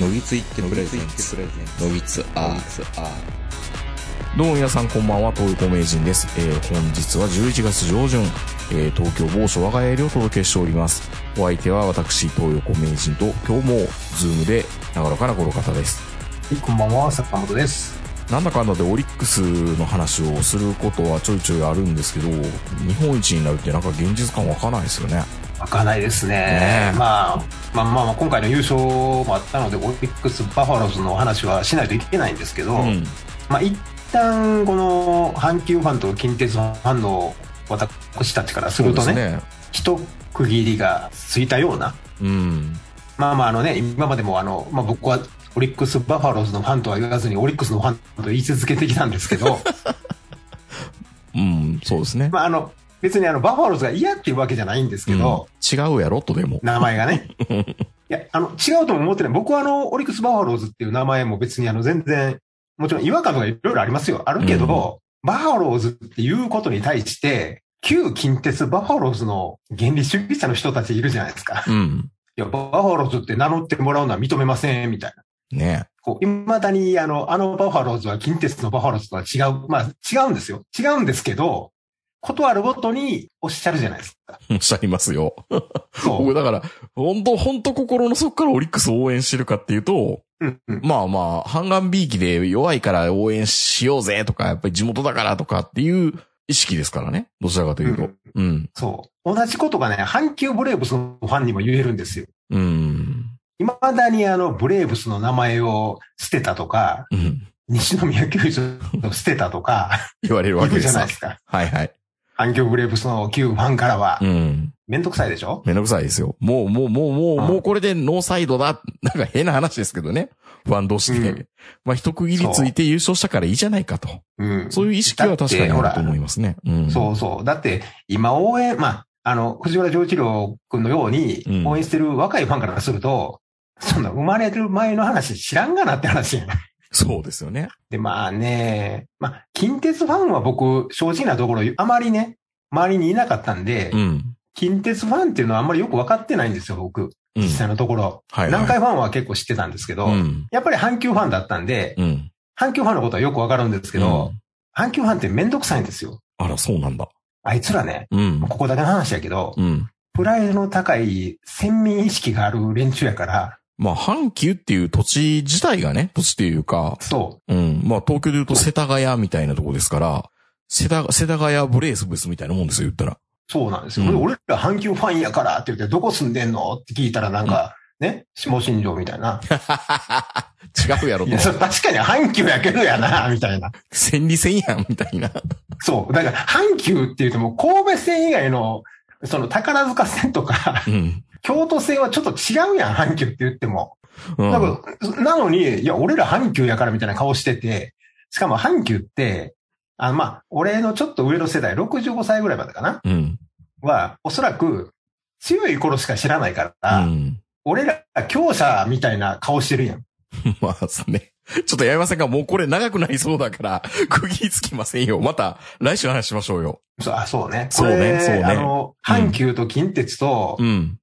のぎついってプレゼンツのぎつアどうも皆さんこんばんは、東横名人です。えー、本日は11月上旬、えー、東京某所我が家よりお届けしております。お相手は私、東横名人と、今日も、ズームで、長らかなこの方です。はい、こんばんは、坂本です。なんだかんだでオリックスの話をすることはちょいちょいあるんですけど、日本一になるってなんか現実感わかんないですよね。わかんないですね。ねえまあ、まあまあまあ、今回の優勝もあったので、オリックス・バファローズの話はしないといけないんですけど、うん。まあ一旦、この阪急ファンと近鉄ファンの私たちからするとね、ね。一区切りがついたような、うん。まあまああのね、今までもあの、まあ僕はオリックス・バファローズのファンとは言わずに、オリックスのファンと言い続けてきたんですけど、うん、そうですね。まああの、別にあの、バファローズが嫌っていうわけじゃないんですけど、うん、違うやろとでも。名前がね。いや、あの、違うとも思ってない。僕はあの、オリックス・バファローズっていう名前も別にあの、全然、もちろん違和感とかいろいろありますよ。あるけど、バファローズっていうことに対して、旧近鉄バファローズの原理主義者の人たちいるじゃないですか。うん。いや、バファローズって名乗ってもらうのは認めません、みたいな。ねこう、未だにあの、あのバファローズは近鉄のバファローズとは違う。まあ、違うんですよ。違うんですけど、ことあるごとにおっしゃるじゃないですか。おっしゃいますよ。そう。僕だから、本当本当心の底からオリックスを応援してるかっていうと、うんうんまあまあ、半眼ビーキで弱いから応援しようぜとか、やっぱり地元だからとかっていう意識ですからね。どちらかというと。うん。そう。同じことがね、阪急ブレーブスのファンにも言えるんですよ。うん。未だにあの、ブレーブスの名前を捨てたとか、うん。西宮球場を捨てたとか、言われるわけですわゃないですか。はいはい。阪急ブレーブスの旧ファンからはう、ん。めんどくさいでしょ？めんどくさいですよ。もう、もう、もう、もう、うんもうこれでノーサイドだ。なんか変な話ですけどね。ファン同士で。うんまあ一区切りついて優勝したからいいじゃないかと。うん。そういう意識は確かにあると思いまますね。うん。そうそう。だって、今応援、まあ、あの、藤原丈一郎君のようにうん応援してる若いファンからすると、そんな生まれる前の話知らんがなって話。そうですよね。で、まあね、まあ、近鉄ファンは僕、正直なところ、あまりね、周りにいなかったんで、うん。近鉄ファンっていうのはあんまりよく分かってないんですよ、僕。うん実際のところ。はい、はい。南海ファンは結構知ってたんですけど、うん。やっぱり阪急ファンだったんで、うん。阪急ファンのことはよく分かるんですけど、うん阪急ファンってめんどくさいんですよ。あら、そうなんだ。あいつらね、うん。ここだけの話やけど、うん。プライドの高い先民意識がある連中やから、まあ、阪急っていう土地自体がね、土地っていうか、そうん。まあ、東京で言うと世田谷みたいなとこですから、世田、世田谷ブレースブスみたいなもんですよ、言ったら。う、そうなんですよ。うん俺ら阪急ファンやからって言って、どこ住んでんのって聞いたらなんか、ね、下新庄みたいな。違うやろとい確かに阪急やけどやな、みたいな。千里線やん、みたいな。そう。だから、阪急って言っても、神戸線以外の、その宝塚線とか、うん。京都線はちょっと違うやん、阪急って言っても。うん。なのに、いや、俺ら阪急やからみたいな顔してて、しかも阪急って、あの、まあ、俺のちょっと上の世代、65歳ぐらいまでかな？うん。は、おそらく、強い頃しか知らないかうら、ん。俺ら強者みたいな顔してるやん。まあですね。ちょっとやめませんかもうこれ長くなりそうだから、区切りつきませんよ。また、来週話しましょうよ。そう、あ、そうね。そうねそうねあの、阪急と近鉄と、うん。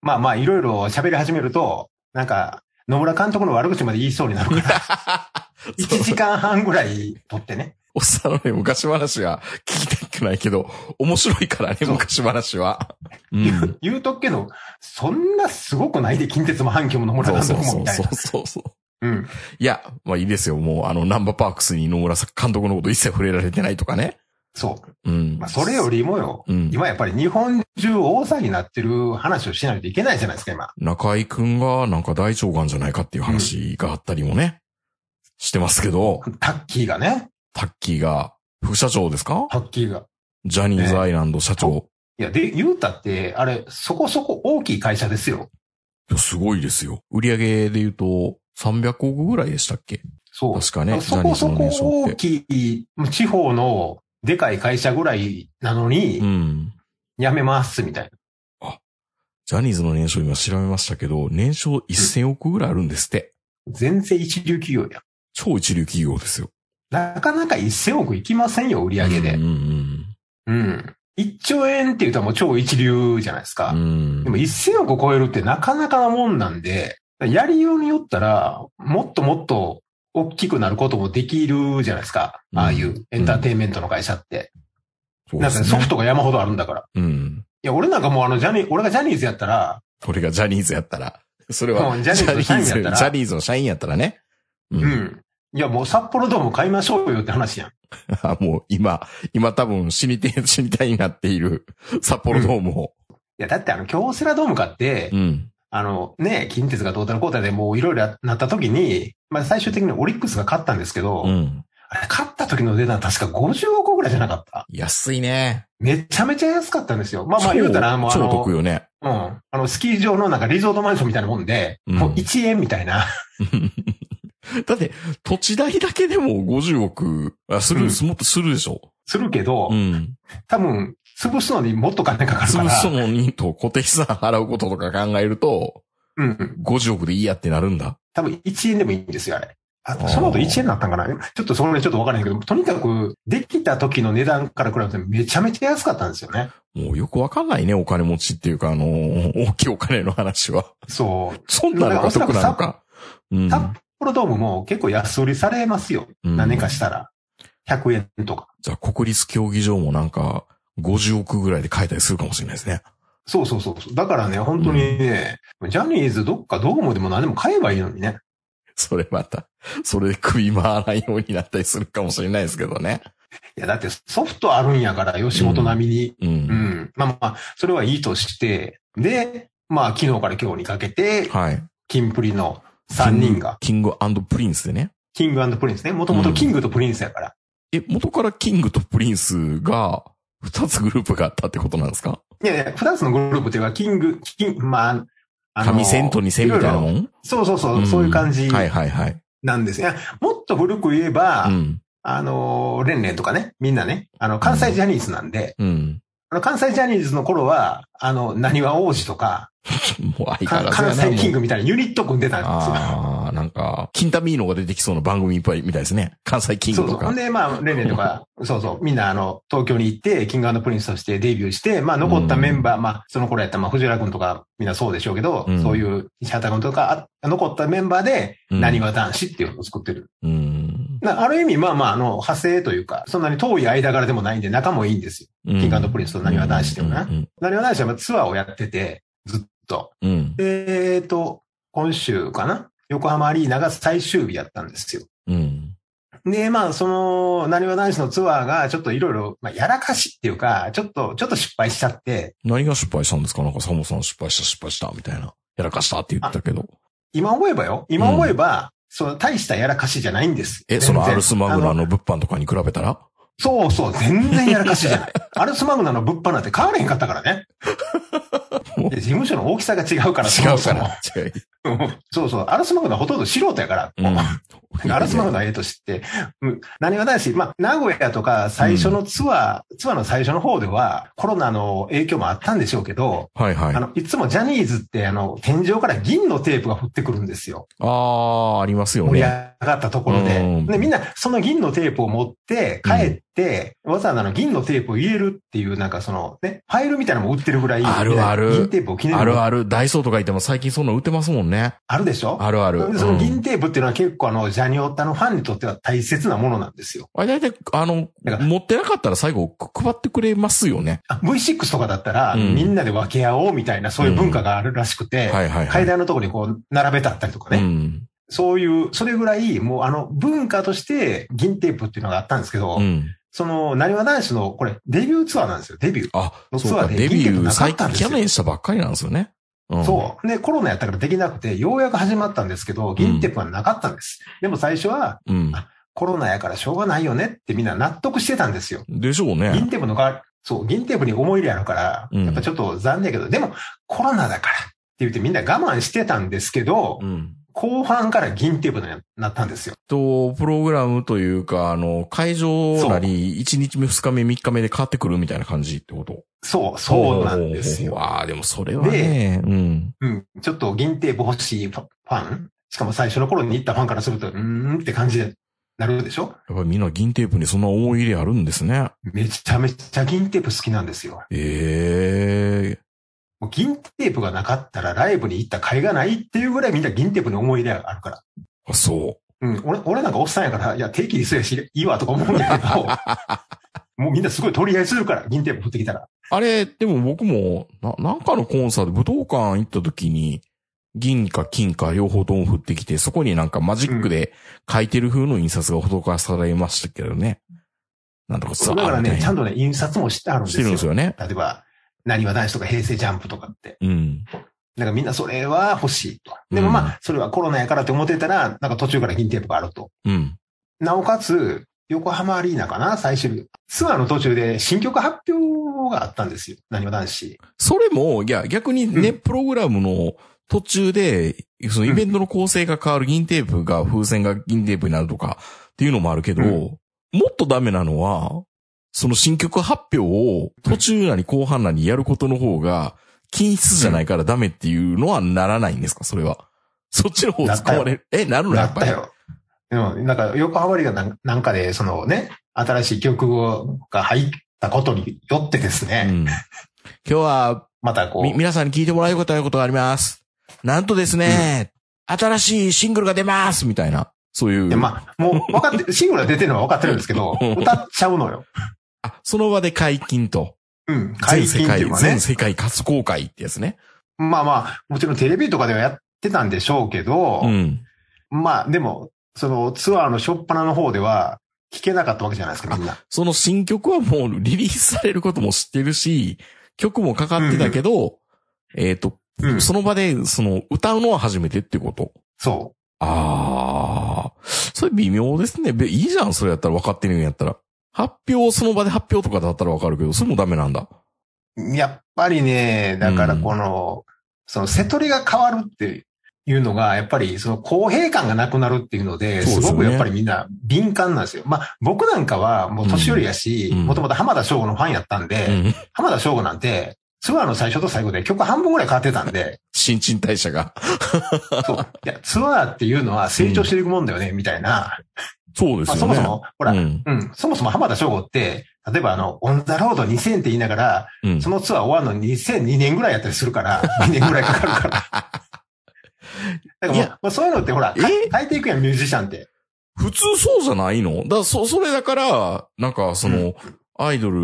まあまあ、いろいろ喋り始めると、なんか、野村監督の悪口まで言いそうになるから、1時間半ぐらい撮ってね。おっさんのね、昔話は聞きたくないけど、面白いからね、昔話は。う言んう。言うとくけど、そんなすごくないで、近鉄も阪急も野村監督もみたいなそうそうそう。そうそう。うん。いや、まあいいですよ。もう、あの、ナンバーパークスに野村監督のこと一切触れられてないとかね。そう。うん。まあ、それよりもよ、うん今やっぱり日本中大騒ぎになってる話をしないといけないじゃないですか、今。中井くんがなんか大腸がんじゃないかっていう話があったりもね、してますけど、タッキーがね、タッキーが副社長ですか？タッキーが。ジャニーズアイランド社長。いや、で、言うたって、あれ、そこそこ大きい会社ですよ。いやすごいですよ。売上で言うと300億ぐらいでしたっけ？そう。確かねそこそこ大きい、地方のでかい会社ぐらいなのに、うん。辞めます、みたいな。ジャニーズの年商今調べましたけど、年商1000億ぐらいあるんですって。全然一流企業や。超一流企業ですよ。なかなか1000億いきませんよ、売り上げで。うんうんうん。1兆円って言うともう超一流じゃないですか。うん。うんでも1000億超えるってなかなかなもんなんで、やりようによったら、もっともっと大きくなることもできるじゃないですか。うんああいうエンターテインメントの会社って。なんかそうですね。ソフトが山ほどあるんだから。うん。いや、俺なんかもうあの、ジャニー、俺がジャニーズやったら、俺がジャニーズやったら。それは、ジャニーズの社員やったらジャニーズの社員やったらね。うう。ん。いや、もう札幌ドーム買いましょうよって話やん。あもう今、今多分死にて、死にたいになっている札幌ドームを。いや、だってあの、京セラドーム買って、うん。あの、ね、近鉄がトータルコータでもういろいろなった時に、まあ最終的にオリックスが勝ったんですけど、うん。あれ勝った時の値段確か50億ぐらいじゃなかった。安いね。めちゃめちゃ安かったんですよ。まあまあ言うたら、もうあ超の、得よね。うん。あの、スキー場のなんかリゾートマンションみたいなもんで、うんもう1円みたいな。だって、土地代だけでも50億、あ、する、うんもっとするでしょ。するけど、うん。多分、潰すのにもっと金かかるから。潰すのにと固定資産払うこととか考えると、うん。50億でいいやってなるんだ。多分1円でもいいんですよ、あれ。あその後1円になったんかなちょっとそれちょっとわからないけど、とにかく、できた時の値段から比べてめちゃめちゃ安かったんですよね。もうよくわかんないね、お金持ちっていうか、あのー大きいお金の話は。そう。そんなのが得なのか。うん。札幌ドームも結構安売りされますよ。うん何かしたら。100円とか。じゃあ国立競技場もなんか、50億ぐらいで買えたりするかもしれないですね。そうそうそう。だからね、本当にね、ジャニーズどっかドームでも何でも買えばいいのにね。それまた、それで首回らないようになったりするかもしれないですけどね。いや、だってソフトあるんやから、吉本並みに。うん。うん。まあまあ、それはいいとして、で、まあ昨日から今日にかけて、はい。キンプリの3人が、キングプリンスでね。キングプリンスね。もともとキングとプリンスやから。え、元からキングとプリンスが、二つグループがあったってことなんですか？いやいや、二つのグループっていうか、キング、キン、まあ、あ神セントにセンみたいなもんそうそうそう、そういう感じはいはいはい。なんです。いや、もっと古く言えば、うん。あの、レンレンとかね、みんなね、あの、関西ジャニーズなんで、うん。あの、関西ジャニーズの頃は、あの、なにわ皇子とか、もう相変わらず。関西キングみたいなユニット組んでたんですよ。ああ、なんか、キンタミーノが出てきそうな番組いっぱいみたいですね。関西キングそうそう。ほとかん。で、まあ、レンレンとか、そうそう、みんなあの、東京に行って、キングプリンスとしてデビューして、まあ、残ったメンバー、まあ、その頃やったら、まあ、藤原君とか、みんなそうでしょうけど、うんそういう、西畑君とか、あ残ったメンバーで、うんなにわ男子っていうのを作ってる。うん。なある意味、まあまあ、あの、派生というか、そんなに遠い間柄でもないんで、仲もいいんですよ。キングプリンスとなにわ男子っていうのはうん。なにわ男子はまあツアーをやってて、ずっと。うん。でえっと、今週かな？横浜アリーナが最終日やったんですよ。うん。で、まあ、その、何は男子のツアーが、ちょっといろいろ、まあ、やらかしっていうか、ちょっと、ちょっと失敗しちゃって、何が失敗したんですか？なんかサモさん失敗した失敗したみたいな。やらかしたって言ってたけど。今思えばよ、今思えば、その、大したやらかしじゃないんです。え、そのアルスマグナあの物販とかに比べたら？そうそう、全然やらかしじゃない。アルスマグナの物販なんて変われへんかったからね。で事務所の大きさが違うから、違うから。そうそう、アルスマグナはほとんど素人やから。うん。アラスマグナはええとして、うん何はないし、まあ、名古屋とか最初のツアー、ツアーの最初の方では、コロナの影響もあったんでしょうけど、はいはい。ああの、いつもジャニーズって、あの、天井から銀のテープが降ってくるんですよ。あー、ありますよ盛りね。上がったところで。うんで、みんな、その銀のテープを持って、帰って、わざわざあの銀のテープを入れるっていう、なんかその、ね、ファイルみたいなのも売ってるぐらい、あるある銀テープを記念にあるある。ダイソーとか行っても最近そんなの売ってますもんね。あるでしょ？あるある。でそのうん銀テープっていうのは結構あの、ジャニオタのファンにとっては大切なものなんですよ。あれ大体、あの、持ってなかったら最後配ってくれますよね。あ V6 とかだったら、うんみんなで分け合おうみたいな、そういう文化があるらしくて、はいはいはい。階段のところにこう、並べたったりとかね。うん。そういう、それぐらい、もうあの、文化として銀テープっていうのがあったんですけど、うん。その、なにわ男子の、これ、デビューツアーなんですよ、デビュー。あ、のそうか、ツアーでデビュー銀テープなか最近去ったんですよ年したばっかりなんですよね。うん、そう。で、コロナやったからできなくて、ようやく始まったんですけど、銀テープはなかったんです。でも最初は、う。うん。コロナやからしょうがないよねってみんな納得してたんですよ。でしょうね。銀テープの代わり、そう、銀テープに思い入れあるから、うんやっぱちょっと残念やけど、でもコロナだからって言ってみんな我慢してたんですけど、うん。後半から銀テープになったんですよ。と、プログラムというか、あの、会場なり、1日目、2日目、3日目で変わってくるみたいな感じってこと？そう、そうなんですよ。ああ、でもそれはね、うん。うん。ちょっと銀テープ欲しいファンしかも最初の頃に行ったファンからすると、うーんって感じでなるでしょ？やっぱりみんな銀テープにそんな思い入れあるんですね。めちゃめちゃ銀テープ好きなんですよ。ええもう銀テープがなかったらライブに行った甲斐がないっていうぐらいみんな銀テープに思い入れがあるから。あ、そうん、俺、俺なんかおっさんやから、いや、定期にすやし、いいわとか思うんだけど、もうみんなすごい取り合いするから、銀テープ振ってきたら。う。あれ、でも僕も、な、なんかのコンサート、武道館行った時に、銀か金か両方とも降ってきて、そこになんかマジックで書いてる風の印刷が施されましたけどね。なんとかだからね、ちゃんととね、印刷もしてあるんですしてよ。るんですよね。例えば、なにわ男子とか平成ジャンプとかって。うん。だからみんなそれは欲しいと。でもまあ、それはコロナやからって思ってたら、なんか途中から銀テープがあると。うん。なおかつ、横浜アリーナかな最終ツアーの途中で新曲発表があったんですよ。なにわ男子。それも、いや、逆にね、うんプログラムの途中で、そのイベントの構成が変わる銀テープが風船が銀テープになるとかっていうのもあるけど、うんもっとダメなのは、その新曲発表を途中なり後半なりやることの方が均質じゃないからダメっていうのはならないんですか？それは。そっちの方使われる？え、なるの？やっぱり。なったよ。でも、なんか、横浜アリーナなんかで、そのね、新しい曲が入ったことによってですね、うん。今日は、またこう、み、皆さんに聞いてもらえることあることがあります。なんとですね、新しいシングルが出ますみたいな。そういう。でまあ、もう分かって、シングルが出てるのは分かってるんですけどうん、歌っちゃうのよ。あ、その場で解禁と。うん。解禁っていうかね全。世界初公開ってやつね。まあまあ、もちろんテレビとかではやってたんでしょうけど、うん。まあでも、そのツアーの初っ端の方では聞けなかったわけじゃないですか、みんな。その新曲はもうリリースされることも知ってるし、曲もかかってたけど、えっ、と、うん。その場で、その、歌うのは初めてってこと。そああ、それ微妙ですね。べいいじゃん、それやったら分かってるんやったら。発表、その場で発表とかだったら分かるけど、それもダメなんだ。う。やっぱりね、だからこの、その瀬取りが変わるっていうのが、やっぱりその公平感がなくなるっていうので、すごくやっぱりみんな敏感なんですよ。まあ僕なんかはもう年寄りやし、うんもともと浜田省吾のファンやったんで、うん。浜田省吾なんて、ツアーの最初と最後で曲半分ぐらい変わってたんで、新陳代謝が。そう。いや、ツアーっていうのは成長していくもんだよね、みたいな。まあ、そうですよね。そもそも、ほら、ううん、ん。そもそも浜田省吾って、例えばあの、オンザロード2000って言いながら、うん。そのツアー終わるのに2002年ぐらいやったりするから、2年ぐらいかかるから。だからもうそういうのってほら、え？変えていくやん、ミュージシャンって。普通そうじゃない？の？だそ、それだから、なんかその、アイドル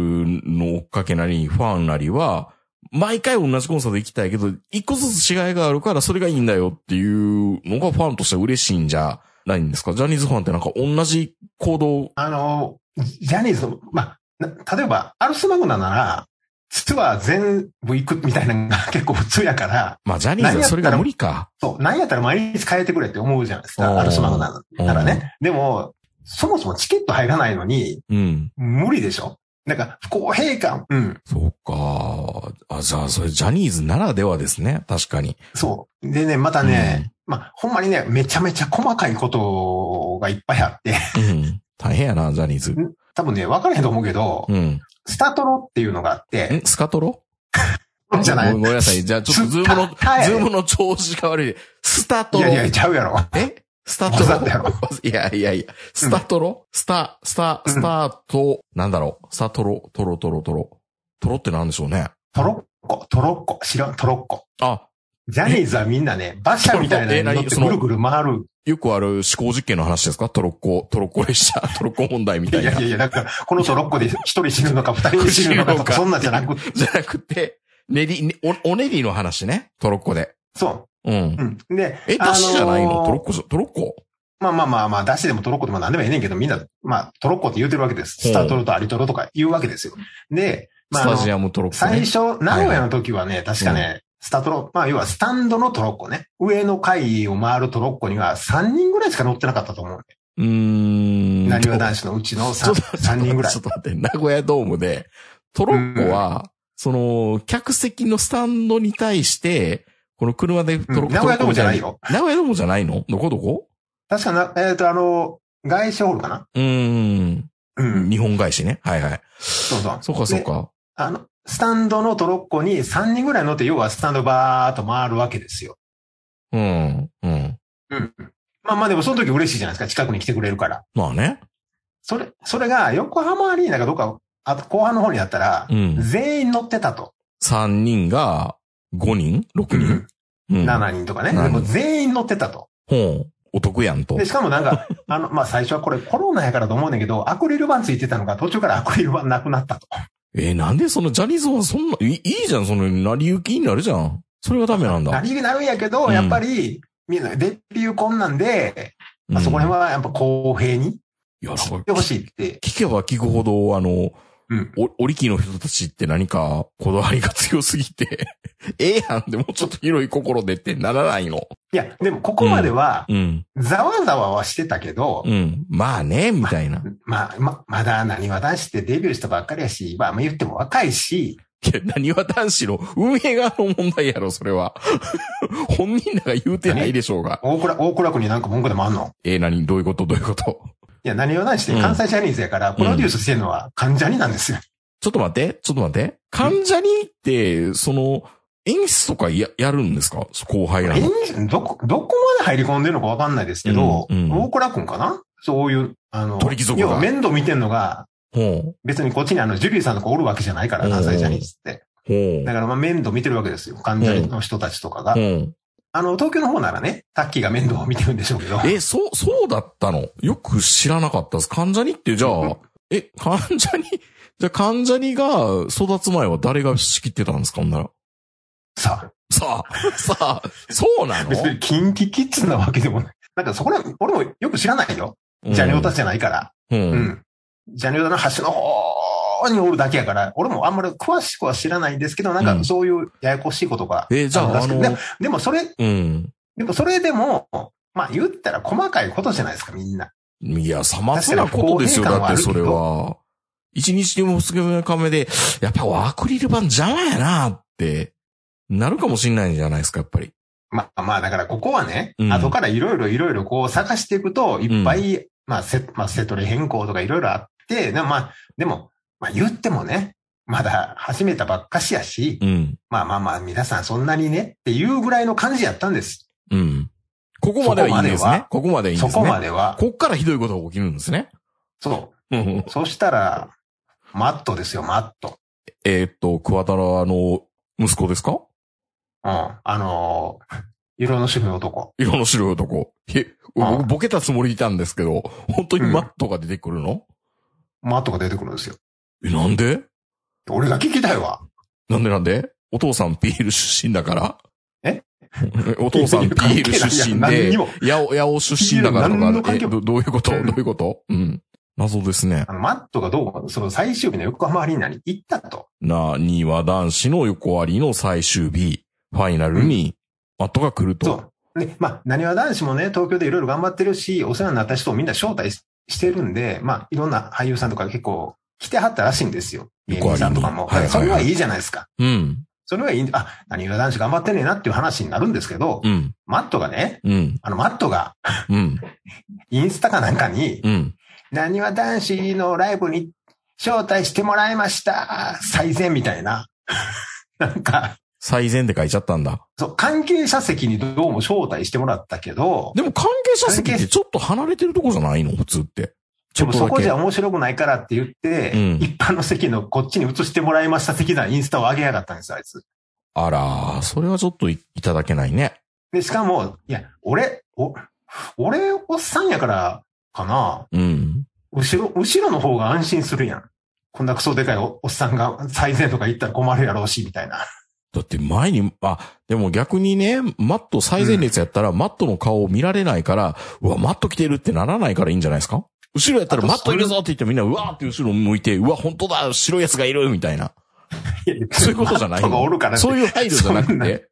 の追っかけなり、ファンなりは、毎回同じコンサート行きたいけど、一個ずつ違いがあるからそれがいいんだよっていうのがファンとしては嬉しいんじゃないんですか？ジャニーズファンってなんか同じ行動、あの、ジャニーズの、まあ、な例えば、アルスマグナなら、ツアー全部行くみたいなのが結構普通やから、まあジャニーズはそれが無理か。そう、何やったら毎日変えてくれって思うじゃないですか、アルスマグナならね。でも、そもそもチケット入らないのに、うん。無理でしょ？なんか、不公平感。うん。そうか。あ、じゃあそれジャニーズならではですね。確かに。そう。でね、またね、まあ、ほんまにね、めちゃめちゃ細かいことがいっぱいあって、うん。大変やな、ジャニーズ。多分ね、分からへんと思うけど、うん。スタトロっていうのがあって、んスカトロ？じゃない。ごめんなさい。じゃあちょっとズームの、ズームの調子が悪い。スタトロ。いやいや、ちゃうやろ。え？スタトロ？いやいやいや。スタトロ、スタ、スタ、スタート、なんだろう？スタトロ、トロトロトロ。トロってなんでしょうね？トロッコ、トロッコ、知らん、トロッコ。あ、ジャニーズはみんなね、馬車みたいなのってぐるぐる回る。よくある思考実験の話ですか？トロッコ、トロッコ列車、トロッコ問題みたいな。いやいやいや、だから、このトロッコで一人死ぬのか二人死ぬのかとか、そんなんじゃなくて、じゃなくて、練り、ねお、お練りの話ね？トロッコで。そうう。ん。うん。で、え、ダッシュじゃないの、あのートロッコじゃ、トロッコ？まあまあまあまあ、出しでもトロッコでも何でもええねんけど、みんな、まあ、トロッコって言うてるわけです。スタートロとアリトロとか言うわけですよ。で、まあ、スタジアムトロッコ、ね。最初、名古屋の時はね、確かね、スタトロ、まあ、要はスタンドのトロッコね。上の階を回るトロッコには3人ぐらいしか乗ってなかったと思う。うーん。なにわ男子のうちのちょっ 3, と、三人ぐらいちょっ。と待って、名古屋ドームで、トロッコは、その、客席のスタンドに対して、この車でトロッコ、うん名古屋ドームじゃないよ。名古屋ドームじゃないの？どこどこ？確かな、えっ、と、あの、外資ホールかな？うーん。うん。日本返しね。はいはい。そうそう。そうかそうでか。あの、スタンドのトロッコに3人ぐらい乗って、要はスタンドバーっと回るわけですよ。うん。うん。うん。まあまあでもその時嬉しいじゃないですか。近くに来てくれるから。まあね。それ、それが横浜アリーナかどうか、あと後半の方になったら、うん。全員乗ってたと。三人が、5人 ?6 人？うん。7人とかね。7でも全員乗ってたと。ほう。お得やんとで、。しかもなんか、あの、まあ、最初はこれコロナやからと思うんだけど、アクリル板ついてたのが途中からアクリル板なくなったと。えーなんでそのジャニーズはそんな、いいじゃん、その、成り行きになるじゃん。それがダメなんだ。なりになるんやけど、うんやっぱり、みんなデビュー困難で、まあ、そこら辺はやっぱ公平にいや、ってほしいって。聞けば聞くほど、あの、うん。お、おりきの人たちって何かこだわりが強すぎて、ええやんでもうちょっと広い心でってならないの。いや、でもここまでは、うん。ざわざわはしてたけど、うん。まあね、みたいな。まあ、ま、まだ何は出してデビューしたばっかりやし、まあ、言っても若いし、いや、何は男子の運営側の問題やろ、それは。本人らが言うてないでしょうが。大倉、大倉区になんか文句でもあんの？えー、何？どういうこと？どういうこと？いや、何を何して関西ジャニーズやから、プロデュースしてるのは関ジャニなんですよ。ちょっと待って、ちょっと待って。関ジャニって、その、演出とかや、やるんですか？後輩らの。えどこ、どこまで入り込んでるのかわかんないですけど、うんうん大倉くんかな？そういう、あの、鳥貴族が要は面倒見てんのが、ほ別にこっちにあの、ジュリーさんとかおるわけじゃないから、うん関西ジャニーズって。だからまあ面倒見てるわけですよ。関ジャニの人たちとかが。ほう。あの、東京の方ならね、タッキーが面倒を見てるんでしょうけど。え、そう、そうだったの？よく知らなかったです。関ジャニって、じゃあ、え、関ジャニ、じゃあ関ジャニが育つ前は誰が仕切ってたんですかほんなら？ささあ、さあ、そうなあ、の？別にキンキキッズなわけでもない。なんかそこら、俺もよく知らないよ。ジャニオタじゃないから。うん。ううん。ん。ジャニオタの端の方におるだけやから、俺もあんまり詳しくは知らないんですけど、なんうんかそういうややこしいことが。え、じゃあ、あのでも、でもそれ、うん。でもそれでも、まあ言ったら細かいことじゃないですか、みんな。いや、さまつなことですよ。だってそれは。一日でも二日目で、やっぱアクリル板邪魔やなって、なるかもしんないんじゃないですか、やっぱり。まあまあ、だからここはね、うん後からいろいろいろいろこう探していくと、いっぱい、まあセ、まあ、セトリ変更とかいろいろあって、でもまあ、でも、まあ言ってもね、まだ始めたばっかしやし、うん。まあまあまあ、皆さんそんなにねっていうぐらいの感じやったんです。うん。ここまではいいんですね。ここまではいいんですね。そこまでは。こっからひどいことが起きるんですね。そうんう。そしたら、マットですよ、マット。えーっと、桑田のあの、息子ですか？うん。あのー色の白い男。色の白い男。僕ボケたつもりいたんですけど、本当にマットが出てくるの、マットが出てくるんですよ。え、なんで？俺が聞きたいわ。なんでなんで？お父さん PL 出身だから？え？お父さん PL 出身で何にも、やお、やお出身だからとか、え、どどういうこと？うん。どういうこと？うん。謎ですね。あの、マットがどう、その最終日の横浜アリーナに行ったと。な、には男子の横割りの最終日、ファイナルに、マットが来ると。そう。で、まあ、何は男子もね、東京でいろいろ頑張ってるし、お世話になった人をみんな招待ししてるんで、まあ、いろんな俳優さんとか結構来てはったらしいんですよ。芸人さんとかも。はいはいはいそれはいいじゃないですか。うん。それはいいあ、何は男子頑張ってんねんなっていう話になるんですけど、うん。マットがね、うん。あの、マットが、うん。インスタかなんかに、うん。何は男子のライブに招待してもらいました。最善みたいな。なんか、最善って書いちゃったんだ。そう、関係者席にどうも招待してもらったけど、でも関係者席ってちょっと離れてるとこじゃないの？普通って。ちでもそょっとだけ。こじゃ面白くないからって言って、うん一般の席のこっちに移してもらいました的なインスタを上げやがったんですよ、あいつ。あら、それはちょっといいただけないね。で、しかも、いや、俺、お、俺、おっさんやから、かな。うん。後ろ、後ろの方が安心するやん。こんなクソでかいおおっさんが最善とか言ったら困るやろうし、みたいな。だって前に、あ、でも逆にね、マット最前列やったら、マットの顔を見られないから、うわ、マット来てるってならないからいいんじゃないですか？後ろやったらマットいるぞって言ってみんな、うわーって後ろ向いて、うわ、本当だ、白いやつがいるみたいな。そういうことじゃないマットがおのるからそういう配慮じゃなくて。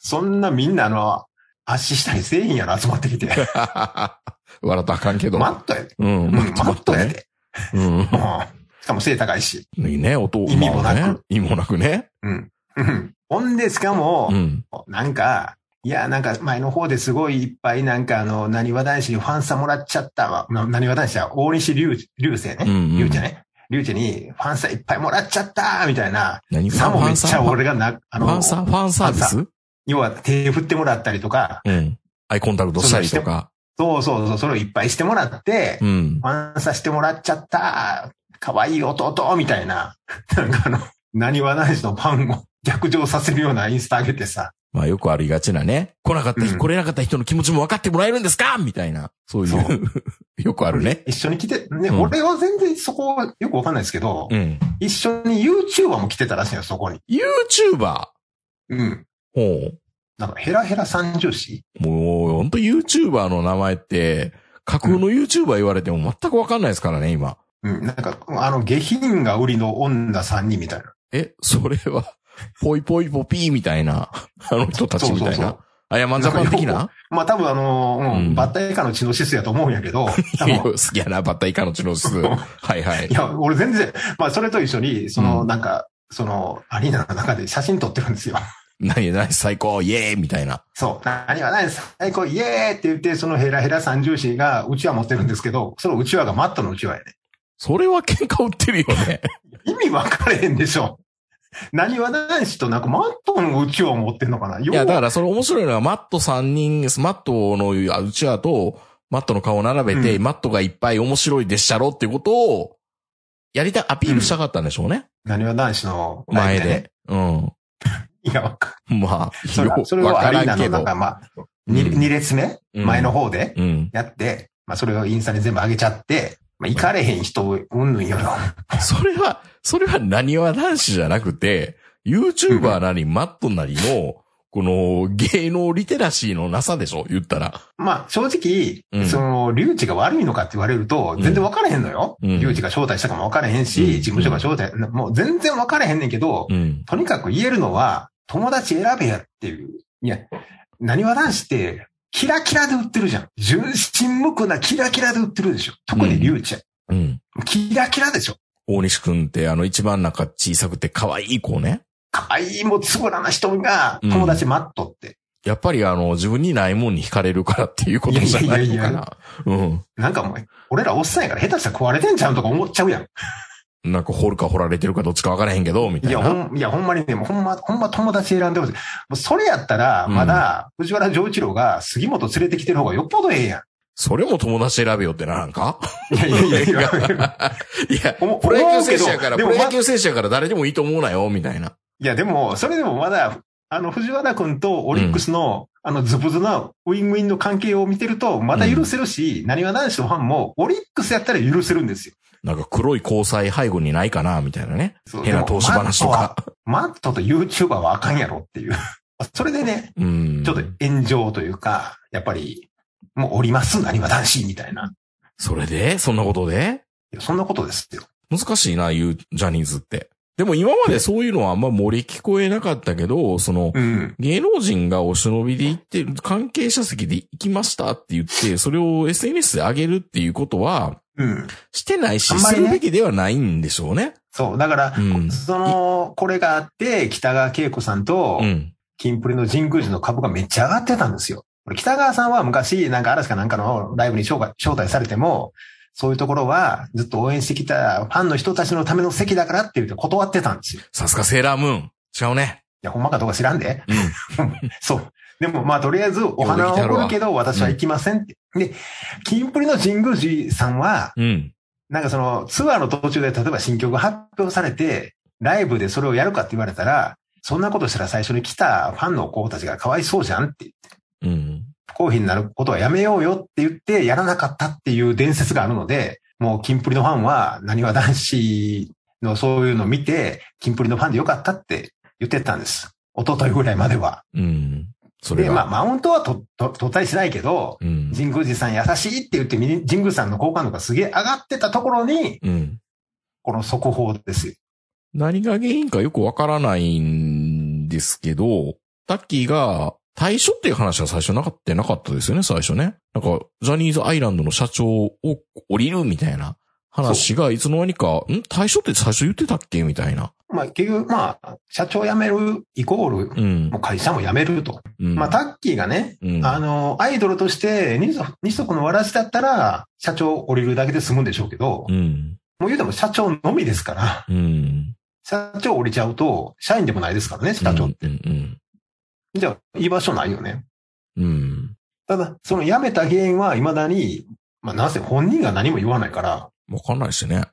そんなみんなあの、圧死したりせえへんやろ、集まってきて。笑ったらあかんけど。マットやで。うん、うんマットやね。で。うんうん。しかも背高いし。いいね、音、意味もなく意味もなくね。うん。うん。ほんで、しかもう、ん。なんか、いや、なんか前の方ですごいいっぱいなんかあの、何話男子にファンさもらっちゃったわ。な何話男子は大西流、流星ね。流星ね。流星にファンさいっぱいもらっちゃったみたいな。何？さもめっちゃ俺がな、あの、ファンサ、ファンサービファス要は手振ってもらったりとか、うん。アイコンタクトしたりとか。そうそうそう、それをいっぱいしてもらって、うんフ。ァンさしてもらっちゃった可愛い弟みたいな。なんかあの、何話男子のファンを逆上させるようなインスタ上げてさ。まあよくありがちなね。来なかった人、うん来れなかった人の気持ちも分かってもらえるんですか？みたいな。そういう。よくあるね。一緒に来て、ね、うん俺は全然そこはよくわかんないですけど、うん。一緒に YouTuber も来てたらしいよ、そこに。YouTuber? うん。ほう。なんかヘラヘラ三重視もう、ほんと YouTuber の名前って、架空の YouTuber 言われても全く分かんないですからね、今。うん。なんか、あの、下品が売りの女三人みたいな。え、それは、ぽいぽいぽぴーみたいな、あの人たちみたいな。あやまんジャパン的なまあ多分あの、うん、うんバッタ以下の血の指数やと思うんやけど、好きやな、バッタイカの血の質。はいはいい。や、俺全然、まあそれと一緒に、その、うんなんか、その、アリーナの中で写真撮ってるんですよ。何何最高イエーイみたいな。そう。何は何最高イエーイって言って、そのヘラヘラ三重視がうちわ持ってるんですけど、そのうちわがマットのうちわやね。それは喧嘩売ってるよね。意味分かれへんでしょ。何は男子となんかマットのうちわを持ってんのかな？いいや、だからそれ面白いのは、マット3人、マットのうちわと、マットの顔を並べて、うんマットがいっぱい面白いでっしゃろっていうことを、やりたい、アピールしたかったんでしょうね。何は男子の前。で。うん。いや、わかまあ、それよそれをアリーナのまあ、二うん二列目、うん前の方で。やって、まあそれをインスタに全部上げちゃって、まあ行かれへん人うんぬんよよ。それは、それは何は男子じゃなくて、YouTuber なり、マットなりの、この芸能リテラシーのなさでしょ？言ったら。まあ正直、うんその、リュウジが悪いのかって言われると、全然分からへんのよ。うんリュウジが招待したかも分からへんし、うん事務所が招待、もう全然分からへんねんけど、うん。とにかく言えるのは、友達選べやっていう。いや、何は男子って、キラキラで売ってるじゃん。純真無垢なキラキラで売ってるでしょ。特にリュウジは。うん。キラキラでしょ。大西くんって、あの、一番なんか小さくて可愛い子ね。可愛いもうつぶらな人が、うん友達マットって。やっぱりあの、自分にないもんに惹かれるからっていうことじゃないのかいやいやいやな。うん。なんかもう、俺らおっさんやから下手したら食われてんちゃうんとか思っちゃうやん。なんか掘るか掘られてるかどっちか分からへんけど、みたいや、いな。ほん、いや、ほんまにね、ほんま、ほんま友達選んでほしい。もうそれやったら、まだ、藤原丈一郎が杉本連れてきてる方がよっぽどええやそれも友達選べよってならんか？ん。いやいやいやいや。いや、プロ野球選手やから、プロ野球選手やから誰でもいいと思うなよ、みたいな。いや、でも、それでもまだ、あの、藤原君とオリックスの、あの、ズブズなウィンウィンの関係を見てると、まだ許せるし、何は男子のファンも、オリックスやったら許せるんですよ。なんか黒い交際背後にないかな、みたいなね。変な投資話とか。マットと YouTuber はあかんやろっていう。それでね、うん。ちょっと炎上というか、やっぱり、もうおります、何は男子みたいな。それで？そんなことで？そんなことですよ。難しいな、言う、ジャニーズって。でも今までそういうのはあんま漏れ聞こえなかったけど、その、うん。芸能人がお忍びで行って、関係者席で行きましたって言って、それを SNS で上げるっていうことは、うん。してないし、あんまするべきではないんでしょうね。そう。だから、うん。その、これがあって、北川景子さんとう、ん。キンプリの神宮寺の株がめっちゃ上がってたんですよ。北川さんは昔、なんか嵐かなんかのライブに招待されても、そういうところはずっと応援してきたファンの人たちのための席だからって言って断ってたんですよ。いさすがセーラームーン。違うね。や、ほんまかどうか知らんで。うん。そう。でも、まあ、とりあえず、お花を送るけど、私は行きませんって。で、キンプリの神宮寺さんは、うん。なんかその、ツアーの途中で、例えば新曲が発表されて、ライブでそれをやるかって言われたら、そんなことしたら最初に来たファンの子たちがかわいそうじゃんってうん。不公平になることはやめようよって言ってやらなかったっていう伝説があるので、もうキンプリのファンは、何は男子のそういうのを見て、キンプリのファンでよかったって言ってたんです。一昨日ぐらいまでは。うん。それで、まあ、が。マウントはと、と、取ったりしないけど、うん。神宮寺さん優しいって言って、み神宮さんの好感度がすげえ上がってたところに、うん。この速報ですよ。何が原因かよくわからないんですけど、タッキーが対処っていう話は最初なかったなかったですよね、最初ね。なんか、ジャニーズアイランドの社長を降りるみたいな話がいつの間にか、ん？対処って最初言ってたっけ？みたいな。まあ、結局、まあ、社長辞めるイコール、うんもう。会社も辞めると。うんまあ、タッキーがね、うんあの、アイドルとして二足、二足のわらじだったら、社長降りるだけで済むんでしょうけど、うん。もう言うても社長のみですから、うん。社長降りちゃうと、社員でもないですからね、社長。うん。うん。じゃあ、居場所ないよね。うん。ただ、その辞めた原因は未だに、まあ、なぜ本人が何も言わないから、わかんないしね。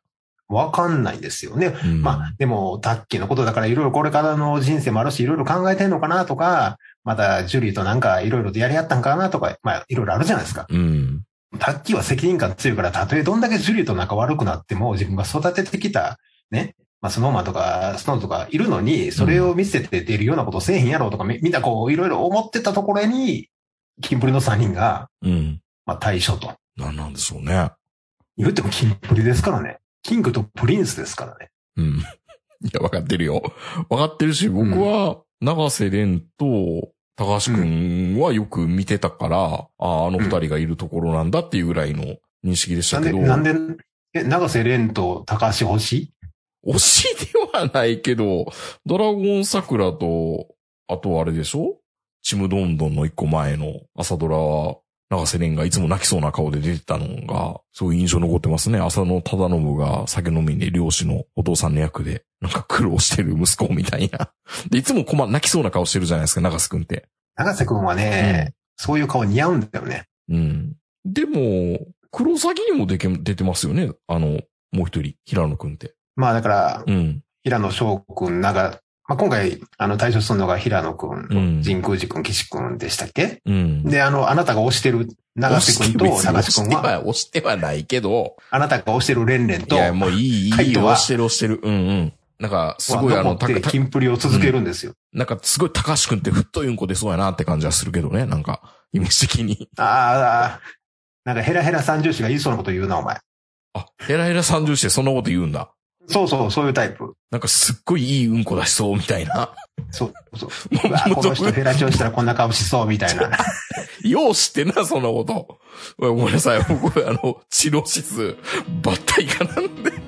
わかんないんですよね。うんまあ、でも、タッキーのことだからいろいろこれからの人生もあるし、いろいろ考えてんのかなとか、またジュリーとなんかいろいろとやり合ったんかなとか、まあ、いろいろあるじゃないですか。うん。タッキーは責任感強いから、たとえどんだけジュリーと仲悪くなっても、自分が育ててきた、ね、まあ、スノーマンとか、ストーンズとかいるのに、それを見捨てて出るようなことをせえへんやろうとか、みみんなこう、いろいろ思ってたところに、キンプリの3人が、うん。まあ、退所と。なんなんでしょうね。言ってもキンプリですからね。キングとプリンスですからね。うん。いや、わかってるよ。わかってるし、僕は、長瀬廉と、高橋くんはよく見てたから、ああ、あの二人がいるところなんだっていうぐらいの認識でしなんで、たけど。なんで、え、長瀬廉と高橋欲し？い推しではないけど、ドラゴン桜と、あとあれでしょ？ちむどんどんの一個前の朝ドラは、長瀬廉がいつも泣きそうな顔で出てたのが、すごい印象残ってますね。浅野忠信が酒飲みで漁師のお父さんの役で、なんか苦労してる息子みたいな。で、いつも困泣きそうな顔してるじゃないですか、長瀬くんって。長瀬くんはね、そういう顔似合うんだよね。うん。でも、黒崎にも出てますよね。あの、もう一人、平野くんって。まあだから、うん。平野翔くん、長、まあ今回、あの、対処するのが平野くうんん、神宮寺くん、岸くんでしたっけ？うん。で、あの、あなたが推してる長瀬くんと押して高別に押しては、は、押してはないけど、あなたが推してるレンレンと、いや、もういい、いい押してる、押してる。うんうん。なんか、すごいあの、たてかキンプリを続けるんですよ。なんか、すごい高橋くんって太いうんこ出そうやなって感じはするけどね、なんか、イメージ的に。ああ、なんかヘラヘラ三重視が言いそうなこと言うな、お前。あ、ヘラヘラ三重してそんなこと言うんだ。そうそう、そういうタイプ。なんかすっごいいいうんこ出しそうみたいな。そうそう。もうこの人フェラチオしたらこんな顔しそうみたいな。よう知ってんな、そんなこと。ごめんなさい、僕、あの、チロシス、バッタイかなんで。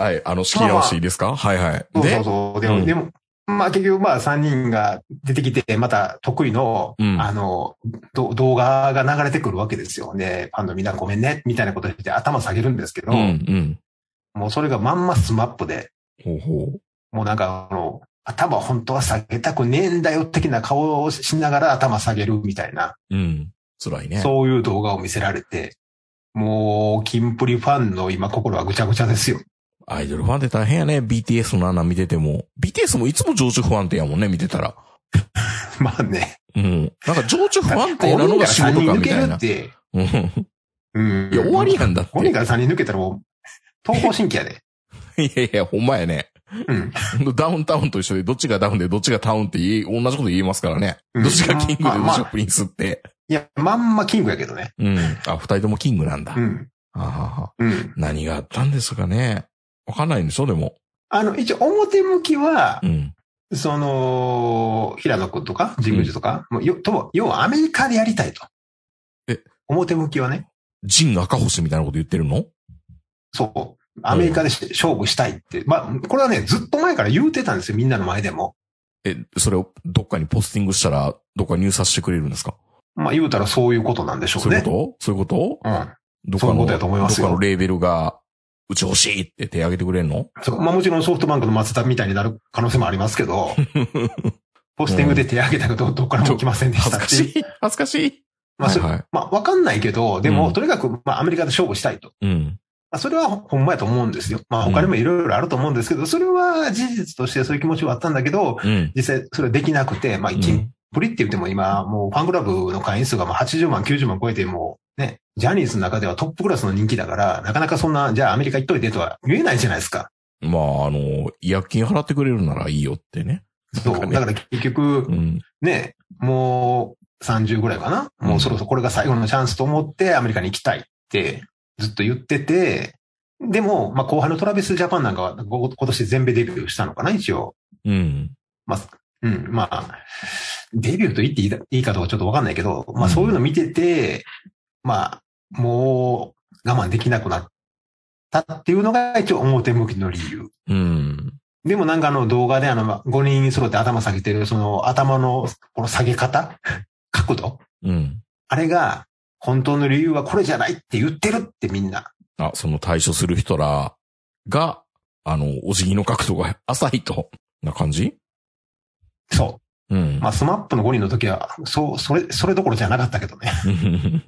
はい、あの、仕切り直していいですか、はいはい。そうでそうそう。で？も、うんでも、まあ結局まあ3人が出てきて、また得意の、うんあの、ど動画が流れてくるわけですよ。で、ファンのみんなごめんね、みたいなこと言って頭下げるんですけど、うん、うん。もうそれがまんまスマップで、ほうほう。もうなんかあの、頭本当は下げたくねえんだよ的な顔をしながら頭下げるみたいな、うん。辛いね。そういう動画を見せられて、もう、キンプリファンの今心はぐちゃぐちゃですよ。アイドルファンって大変やね。BTS のあんなん見てても。BTS もいつも情緒不安定やもんね、見てたら。まあね。うん。なんか情緒不安定なのが仕5事かみたいな。るって、うん。うん。いや、終わりやんだって。5人から3人抜けたらもう、東方神起やで。いやいや、ほんまやね。うん。ダウンタウンと一緒で、どっちがダウンでどっちがタウンって言い、同じこと言えますからね。うんどっちがキングでどっちがプリンスって。いや、まんまキングやけどね。うん。あ、二人ともキングなんだ。うん。はははうん。何があったんですかね。わかんないんでしょ、でも。あの、一応表向きはう、ん。その、平野くんとか、神宮寺とか、もうよ、とも、要はアメリカでやりたいと。え表向きはね。ジン赤星みたいなこと言ってるの？そう。アメリカでし勝負したいって。まあ、これはね、ずっと前から言うてたんですよ、みんなの前でも。え、それをどっかにポスティングしたら、どっかに入札してくれるんですか？まあ、言うたらそういうことなんでしょうね。そういうこと？そういうこと？うん。どっかの、そういうことやと思いますよどっかのレーベルが、うち欲しいって手挙げてくれんの？そう。まあもちろんソフトバンクの松田みたいになる可能性もありますけど、ポスティングで手挙げたけど、どっからも来ませんでしたっていう。恥ずかしい恥ずかしいまあ、はいはい。まあ、わかんないけど、でも、うんとにかく、まあ、アメリカで勝負したいと。うん。まあ、それはほんまやと思うんですよ。まあ、他にもいろいろあると思うんですけど、それは事実としてそういう気持ちはあったんだけど、うん。実際それはできなくて、まあ、一うんプリって言っても今、もうファンクラブの会員数がもう80万、90万超えて、もうね、ジャニーズの中ではトップクラスの人気だから、なかなかそんな、じゃあアメリカ行っといてとは言えないじゃないですか。まあ、あの、違約金払ってくれるならいいよってね。そう。ねだから結局う、ん。ね、もう30ぐらいかな。もうそろそろこれが最後のチャンスと思ってアメリカに行きたいってずっと言ってて、でも、まあ後輩のトラビスジャパンなんかはご今年全米デビューしたのかな、一応。うん。まあ、うん、まあ、デビューと言っていいだいいかどうかちょっとわかんないけど、まあそういうの見てて、まあ、もう我慢できなくなったっていうのが一応表向きの理由。うん。でもなんかあの動画であの、まあ5人揃って頭下げてる、その頭のこの下げ方？角度？うん。あれが、本当の理由はこれじゃないって言ってるってみんな。あ、その対処する人らが、あの、お辞儀の角度が浅いと、な感じ？そう。うん。まあ、スマップの5人の時は、そう、それ、それどころじゃなかったけどね。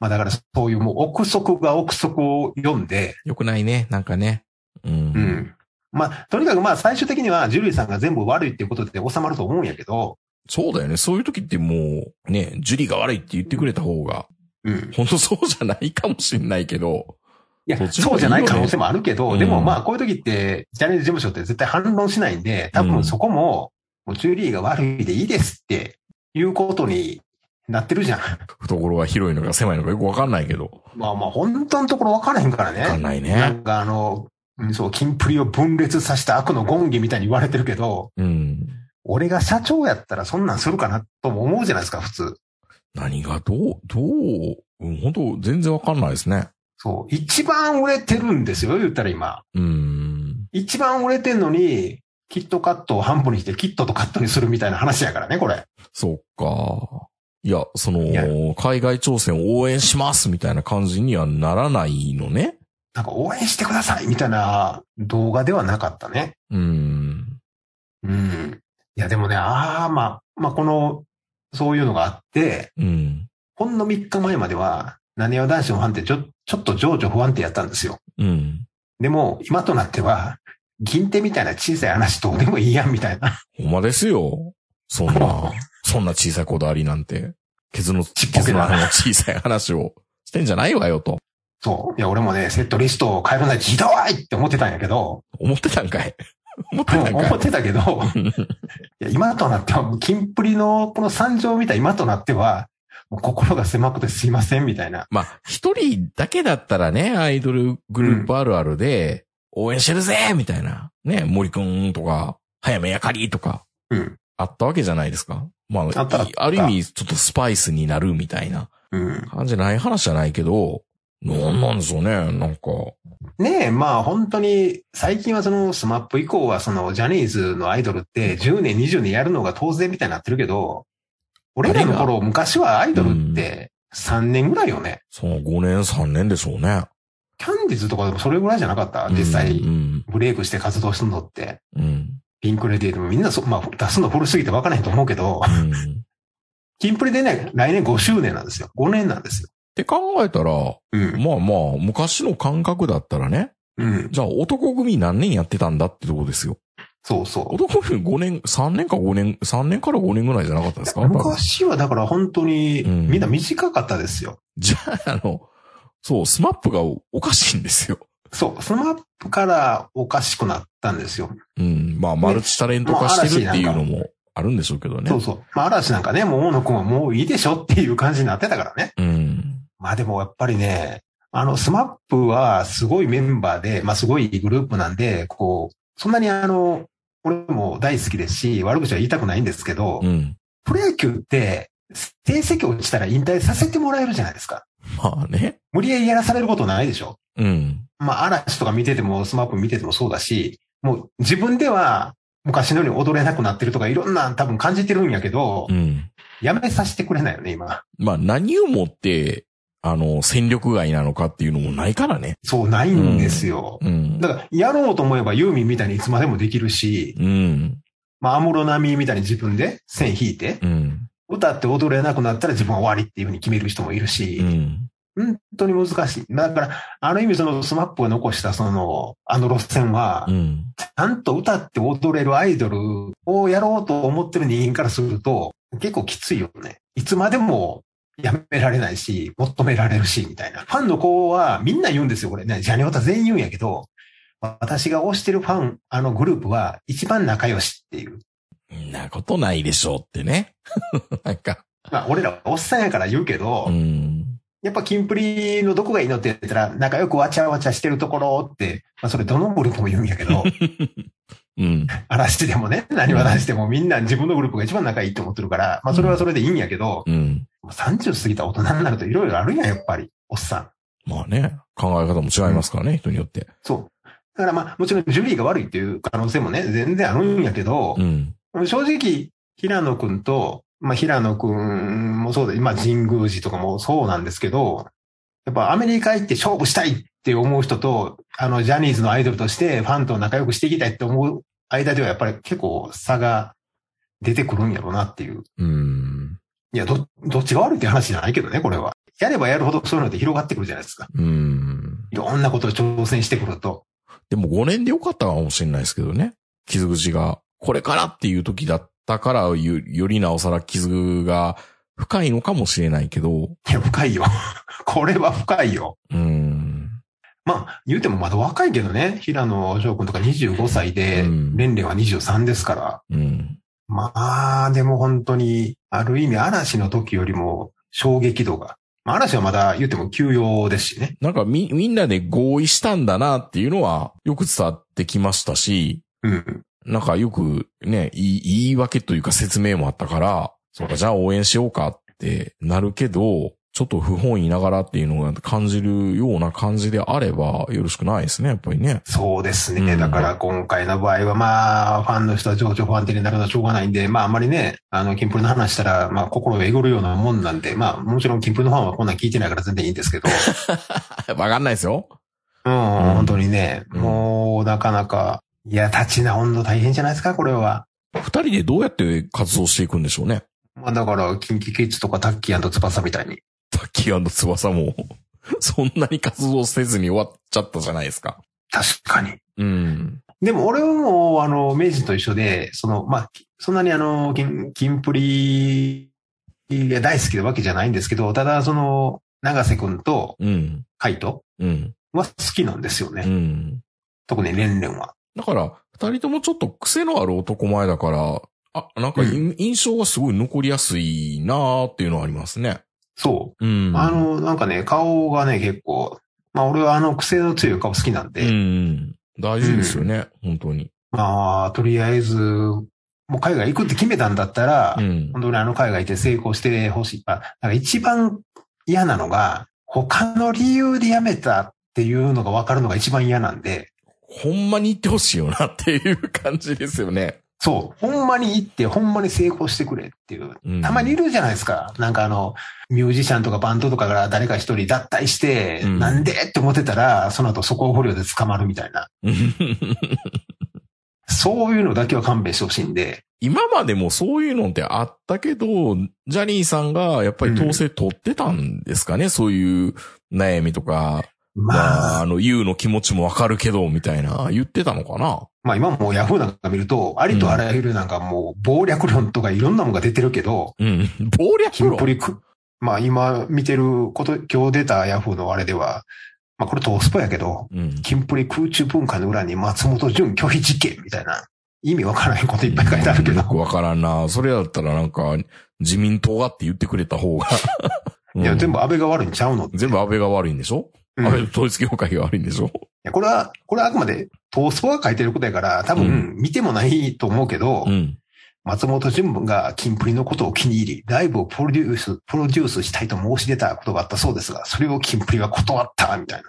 まあだからそういうもう憶測が憶測を呼んで、よくないね、なんかね。うん。うん。まあ、とにかくまあ最終的にはジュリーさんが全部悪いっていうことで収まると思うんやけど、そうだよね。そういう時ってもう、ね、ジュリーが悪いって言ってくれた方が、うん。本当そうじゃないかもしれないけど、いや、そうじゃない可能性もあるけど、うんでもまあこういう時って、ジャニーズ事務所って絶対反論しないんで、多分そこも、もうジュリーが悪いでいいですっていうことになってるじゃん。懐が広いのか狭いのかよくわかんないけど。まあまあ本当のところ分からへんからね。わかんないねなんかあの、うんそう、キンプリを分裂させた悪の権義みたいに言われてるけど、うん。俺が社長やったらそんなんするかなとも思うじゃないですか、普通。何がどう、どう、うん、本当全然わかんないですね。そう。一番売れてるんですよ、言ったら今。うん。一番売れてんのに、キットカットを半分にしてキットとカットにするみたいな話やからね、これ。そっか。いや、その海外挑戦を応援しますみたいな感じにはならないのね。なんか応援してくださいみたいな動画ではなかったね。うん。うん。いや、でもね、ああ、まあ、まあ、この、そういうのがあって、うん。ほんの3日前までは、何わ男子のファンってちょ、ちょっと情緒不安定やったんですよ。うん。でも、今となっては、銀手みたいな小さい話どうでもいいやん、みたいな。ほんまですよ。そんな、そんな小さいこだわりなんて。ケツの、ちっぽけなケツの穴の小さい話をしてんじゃないわよと。そう。いや、俺もね、セットリストを変えるのはひどいって思ってたんやけど、思ってたんかい 思ってたんか思ってたけど、いや今となっては、キンプリのこの惨状を見た今となっては、もう心が狭くてすいません、みたいな。まあ、一人だけだったらね、アイドルグループあるあるで、応援してるぜみたいな。ね、森くんとか、早めやかりとか、うん。あったわけじゃないですか。まあ、ある意味、ちょっとスパイスになるみたいなうん。感じない話じゃないけど、なんなんでしょうね、なんか。ねえ、まあ本当に、最近はそのスマップ以降はそのジャニーズのアイドルって10年、20年やるのが当然みたいになってるけど、俺らの頃、昔はアイドルって3年ぐらいよね。その5年、3年でしょうね。キャンディーズとかでもそれぐらいじゃなかった？実う際、ん。ブレイクして活動するのって。うん。ピンクレディーでもみんなそ、まあ出すの古すぎて分からへんと思うけど、うん。っ キンプリでね、来年5周年なんですよ。5年なんですよ。て考えたら、うん。まあまあ、昔の感覚だったらね、うん。じゃあ男組何年やってたんだってとこですよ。そうそう。男組5年、3年か5年、3年から5年ぐらいじゃなかったですか？昔はだから本当にうんみんな短かったですよ。じゃあ、あの、そう、スマップがおかしいんですよ。そう。スマップからおかしくなったんですよ。うん。まあ、マルチタレント化してるっていうのもあるんでしょうけどね。そうそう。まあ嵐なんかね、もう大野くんはもういいでしょっていう感じになってたからね。うん。まあでもやっぱりね、あの、スマップはすごいメンバーで、まあすごいグループなんで、こう、そんなにあの、俺も大好きですし、悪口は言いたくないんですけど、うん。プロ野球って、成績落ちたら引退させてもらえるじゃないですか。まあね。無理やりやらされることないでしょ。うん。まあ嵐とか見てても、スマップ見ててもそうだし、もう自分では昔のように踊れなくなってるとかいろんな多分感じてるんやけど、うん。やめさせてくれないよね、今。まあ、何をもって、あの、戦力外なのかっていうのもないからね。そう、ないんですよ。うん。だから、やろうと思えばユーミンみたいにいつまでもできるし、うん。まあ、安室奈美恵みたいに自分で線引いて、うん。歌って踊れなくなったら自分は終わりっていうふうに決める人もいるうし、ん。本当に難しい。だから、ある意味そのスマップが残したその、あの路線はう、ん。ちゃんと歌って踊れるアイドルをやろうと思ってる人間からすると、結構きついよね。いつまでもやめられないし、求められるし、みたいな。ファンの子はみんな言うんですよ、これね。ジャニオタ全員言うんやけど、私が推してるファン、あのグループは一番仲良しっていう。んなことないでしょうってね。なんか。まあ、俺らおっさんやから言うけど、うん。やっぱキンプリのどこがいいのって言ったら、仲良くわちゃわちゃしてるところって、まあそれどのグループも言うんやけど、うん。嵐でもね、何話してもみんな自分のグループが一番仲いいと思ってるから、まあそれはそれでいいんやけど、うん。30過ぎた大人になるといろいろあるんや、やっぱり。おっさん。まあね、考え方も違いますからね、人によって。そう。だからまあ、もちろんジュリーが悪いっていう可能性もね、全然あるんやけどう、ん。正直、平野くんと、まあ平野くんもそうで、まあ神宮寺とかもそうなんですけど、やっぱアメリカ行って勝負したいって思う人と、あの、ジャニーズのアイドルとしてファンと仲良くしていきたいって思う間ではやっぱり結構差が出てくるんやろうなっていう。うん。いや、ど、どっちが悪いって話じゃないけどね、これは。やればやるほどそういうのって広がってくるじゃないですか。うん。いろんなことを挑戦してくると。でも5年でよかったかもしれないですけどね。傷口が、これからっていう時だったから、よよりなおさら傷が深いのかもしれないけど、いや、深いよ。これは深いよ。うん。まあ、言うてもまだ若いけどね。平野翔くんとか25歳で、うんレンレンは23ですから。うん。まあ、でも本当に、ある意味嵐の時よりも衝撃度が。まあ、嵐はまだ言うても休養ですしね。なんかみ、みんなで合意したんだなっていうのはよく伝わってきましたし、うん。なんかよくね、言い言い訳というか説明もあったから、そうか、じゃあ応援しようかってなるけど、ちょっと不本意ながらっていうのが感じるような感じであればよろしくないですね、やっぱりね。そうですね。うんだから今回の場合はまあ、ファンの人は情緒不安定になるのはしょうがないんで、まああんまりね、あの、キンプリの話したら、まあ心をえぐるようなもんなんで、まあもちろんキンプリのファンはこんなん聞いてないから全然いいんですけど、わかんないですよ。うん、本当にね、うんもうなかなか、いや、立ち直るの大変じゃないですか、これは。二人でどうやって活動していくんでしょうね。まあだから、キンキキッズとかタッキー翼みたいに。タッキー翼も、そんなに活動せずに終わっちゃったじゃないですか。確かに。うん。でも俺はもう、あの、明治と一緒で、その、まあ、そんなにあの、キンキンプリが大好きなわけじゃないんですけど、ただその、長瀬くんとうん。カイトうん。は好きなんですよね。うん。特にレンレンは。だから、二人ともちょっと癖のある男前だから、あ、なんか、う印象がすごい残りやすいなーっていうのはありますね。そう。うん。あの、なんかね、顔がね、結構、まあ俺はあの癖の強い顔好きなんで、うん。大事ですよね、本当に。まあ、とりあえず、もう海外行くって決めたんだったら、うん。本当にあの海外行って成功してほしい。あ、なんか一番嫌なのが、他の理由で辞めたっていうのが分かるのが一番嫌なんで、ほんまに言ってほしいよなっていう感じですよね。そう、ほんまに行って、ほんまに成功してくれっていう。うんたまにいるじゃないですか。なんかあの、ミュージシャンとかバンドとかから誰か一人脱退して、うんなんでって思ってたら、その後素行不良で捕まるみたいな。そういうのだけは勘弁してほしいんで、今までもそういうのってあったけど、ジャニーさんがやっぱり統制取ってたんですかね、そういう悩みとか、まあ、まあ、あの、言うの気持ちもわかるけど、みたいな、言ってたのかな？まあ今もうヤフーなんか見ると、ありとあらゆるなんかもう謀略論とかいろんなものが出てるけど、うん。暴略論？まあ今見てること、今日出たヤフーのあれでは、まあこれトースポやけど、うん。キンプリ空中文化の裏に松本潤拒否事件みたいな、意味わからないこといっぱい書いてあるけどよ。くわからんな。それだったらなんか、自民党がって言ってくれた方が。うんいや、全部安倍が悪いんちゃうの全部安倍が悪いんでしょ、うん安倍統一教会が悪いんでしょ？いやこれは、これはあくまでトースポが書いてることやから、多う分見てもないと思うけど、うん。松本潤がキンプリのことを気に入り、ライブをプロデュース、プロデュースしたいと申し出たことがあったそうですが、それをキンプリは断った、みたいな。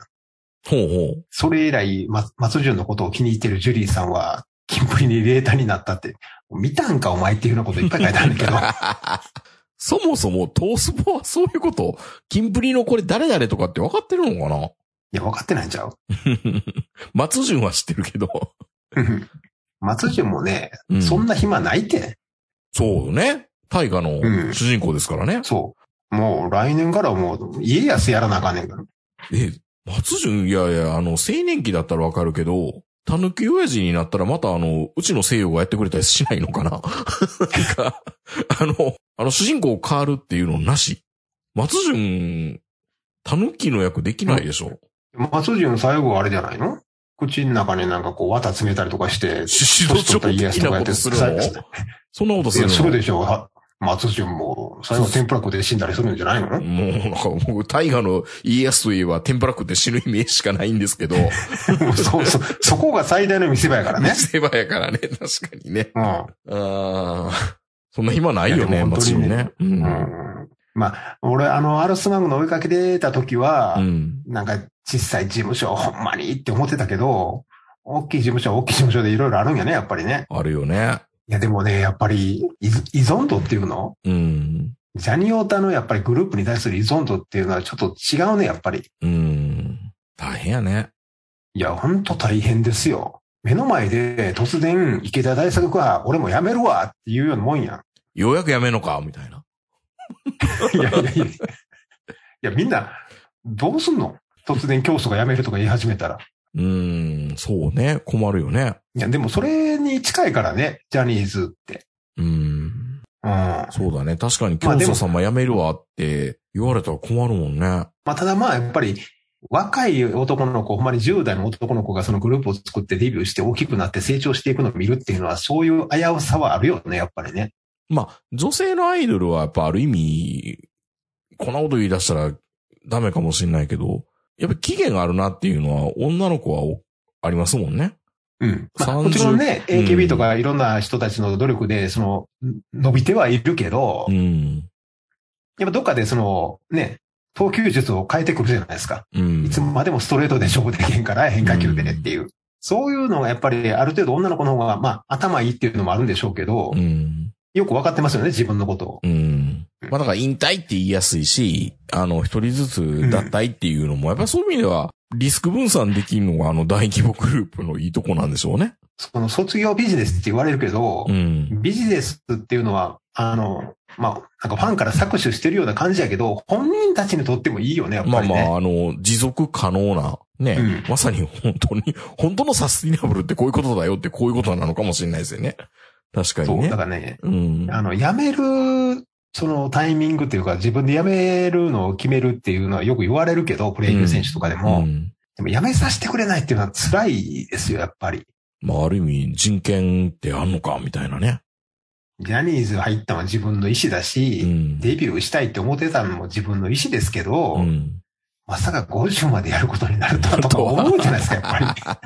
ほうほう。それ以来、ま、松潤のことを気に入ってるジュリーさんは、キンプリにレータになったって、見たんかお前っていうようなこといっぱい書いてあるんだけど、そもそもトースポはそういうこと、キンプリのこれ誰々とかって分かってるのかな？いや、分かってないんちゃう？松潤は知ってるけど。う ん松潤もね、うんそんな暇ないって。そうね。大河のうん主人公ですからね。そう。もう来年からはもう家康やらなあかんねんから。え、松潤、いやいや、あの、青年期だったらわかるけど、たぬき親父になったらまたあの、うちの西洋がやってくれたりしないのかな？なんか、あの、あの主人公変わるっていうのなし？松潤、たぬきの役できないでしょ、松潤最後あれじゃないの？口の中になんかこう綿詰めたりとかして、シシド年取った家康とかやって的なことするの？そんなことするの？するでしょう。は松潤も最後天ぷら食って死んだりするんじゃないの？もう、なんか僕、大河の家康といえば天ぷら食って死ぬイメージしかないんですけど。そうそう。そこが最大の見せ場やからね。見せ場やからね、確かにね。うん。ああ、そんな暇ないよね、もちろんでも本当にねね。う。うんん。まあ、俺、あの、アルスマグの追いかけてた時は、うん。なんか小さい事務所、ほんまにって思ってたけど、大きい事務所は大きい事務所でいろいろあるんやね、やっぱりね。あるよね。いや、でもね、やっぱり依依存度っていうの？うん。ジャニオタのやっぱりグループに対する依存度っていうのはちょっと違うね、やっぱり。うん。大変やね。いや、ほんと大変ですよ。目の前で突然池田大作が俺も辞めるわっていうようなもんやん。ようやくやめんのか、みたいな。いやいやいや。いや、みんな、どうすんの？突然教祖が辞めるとか言い始めたら。うん、そうね。困るよね。いや、でもそれに近いからね、ジャニーズって。うん。うん。まそうだね。確かに、教祖様辞めるわって言われたら困るもんね。あ、ただまあ、やっぱり、若い男の子、ほんまに10代の男の子がそのグループを作ってデビューして大きくなって成長していくのを見るっていうのは、そういう危うさはあるよね、やっぱりね。まあ、女性のアイドルはやっぱある意味、こんなこと言い出したらダメかもしれないけど、やっぱ期限があるなっていうのは女の子はおありますもんね。うん。まあ、30もちろんね、うん AKB とかいろんな人たちの努力で、その、伸びてはいるけど、うん。やっぱどっかでその、ね、投球術を変えてくるじゃないですか。うん。いつまでもストレートで勝負できへんから変化球でねっていう。そういうのがやっぱりある程度女の子の方が、まあ頭いいっていうのもあるんでしょうけど、うん。よくわかってますよね、自分のことを。うん。まあだから引退って言いやすいし、あの、一人ずつ脱退っていうのも、やっぱりそういう意味では、リスク分散できるのがあの大規模グループのいいとこなんでしょうね。その卒業ビジネスって言われるけどう、ん。ビジネスっていうのは、あの、まあ、なんかファンから搾取してるような感じやけど、本人たちにとってもいいよね、やっぱりね。まあまあ、あの、持続可能な、ね、うんまさに本当に、本当のサスティナブルってこういうことだよってこういうことなのかもしれないですよね。確かにそう、ねだ。からね、うん。あの、辞める、そのタイミングっていうか、自分で辞めるのを決めるっていうのはよく言われるけど、プロ野球選手とかでも、うんでも辞めさせてくれないっていうのは辛いですよ、やっぱり。まあ、ある意味、人権ってあんのか、みたいなね。ジャニーズ入ったのは自分の意思だし、うん。デビューしたいって思ってたのも自分の意思ですけど、うん。まさか50までやることになるとはとか思うじゃないですか、やっぱ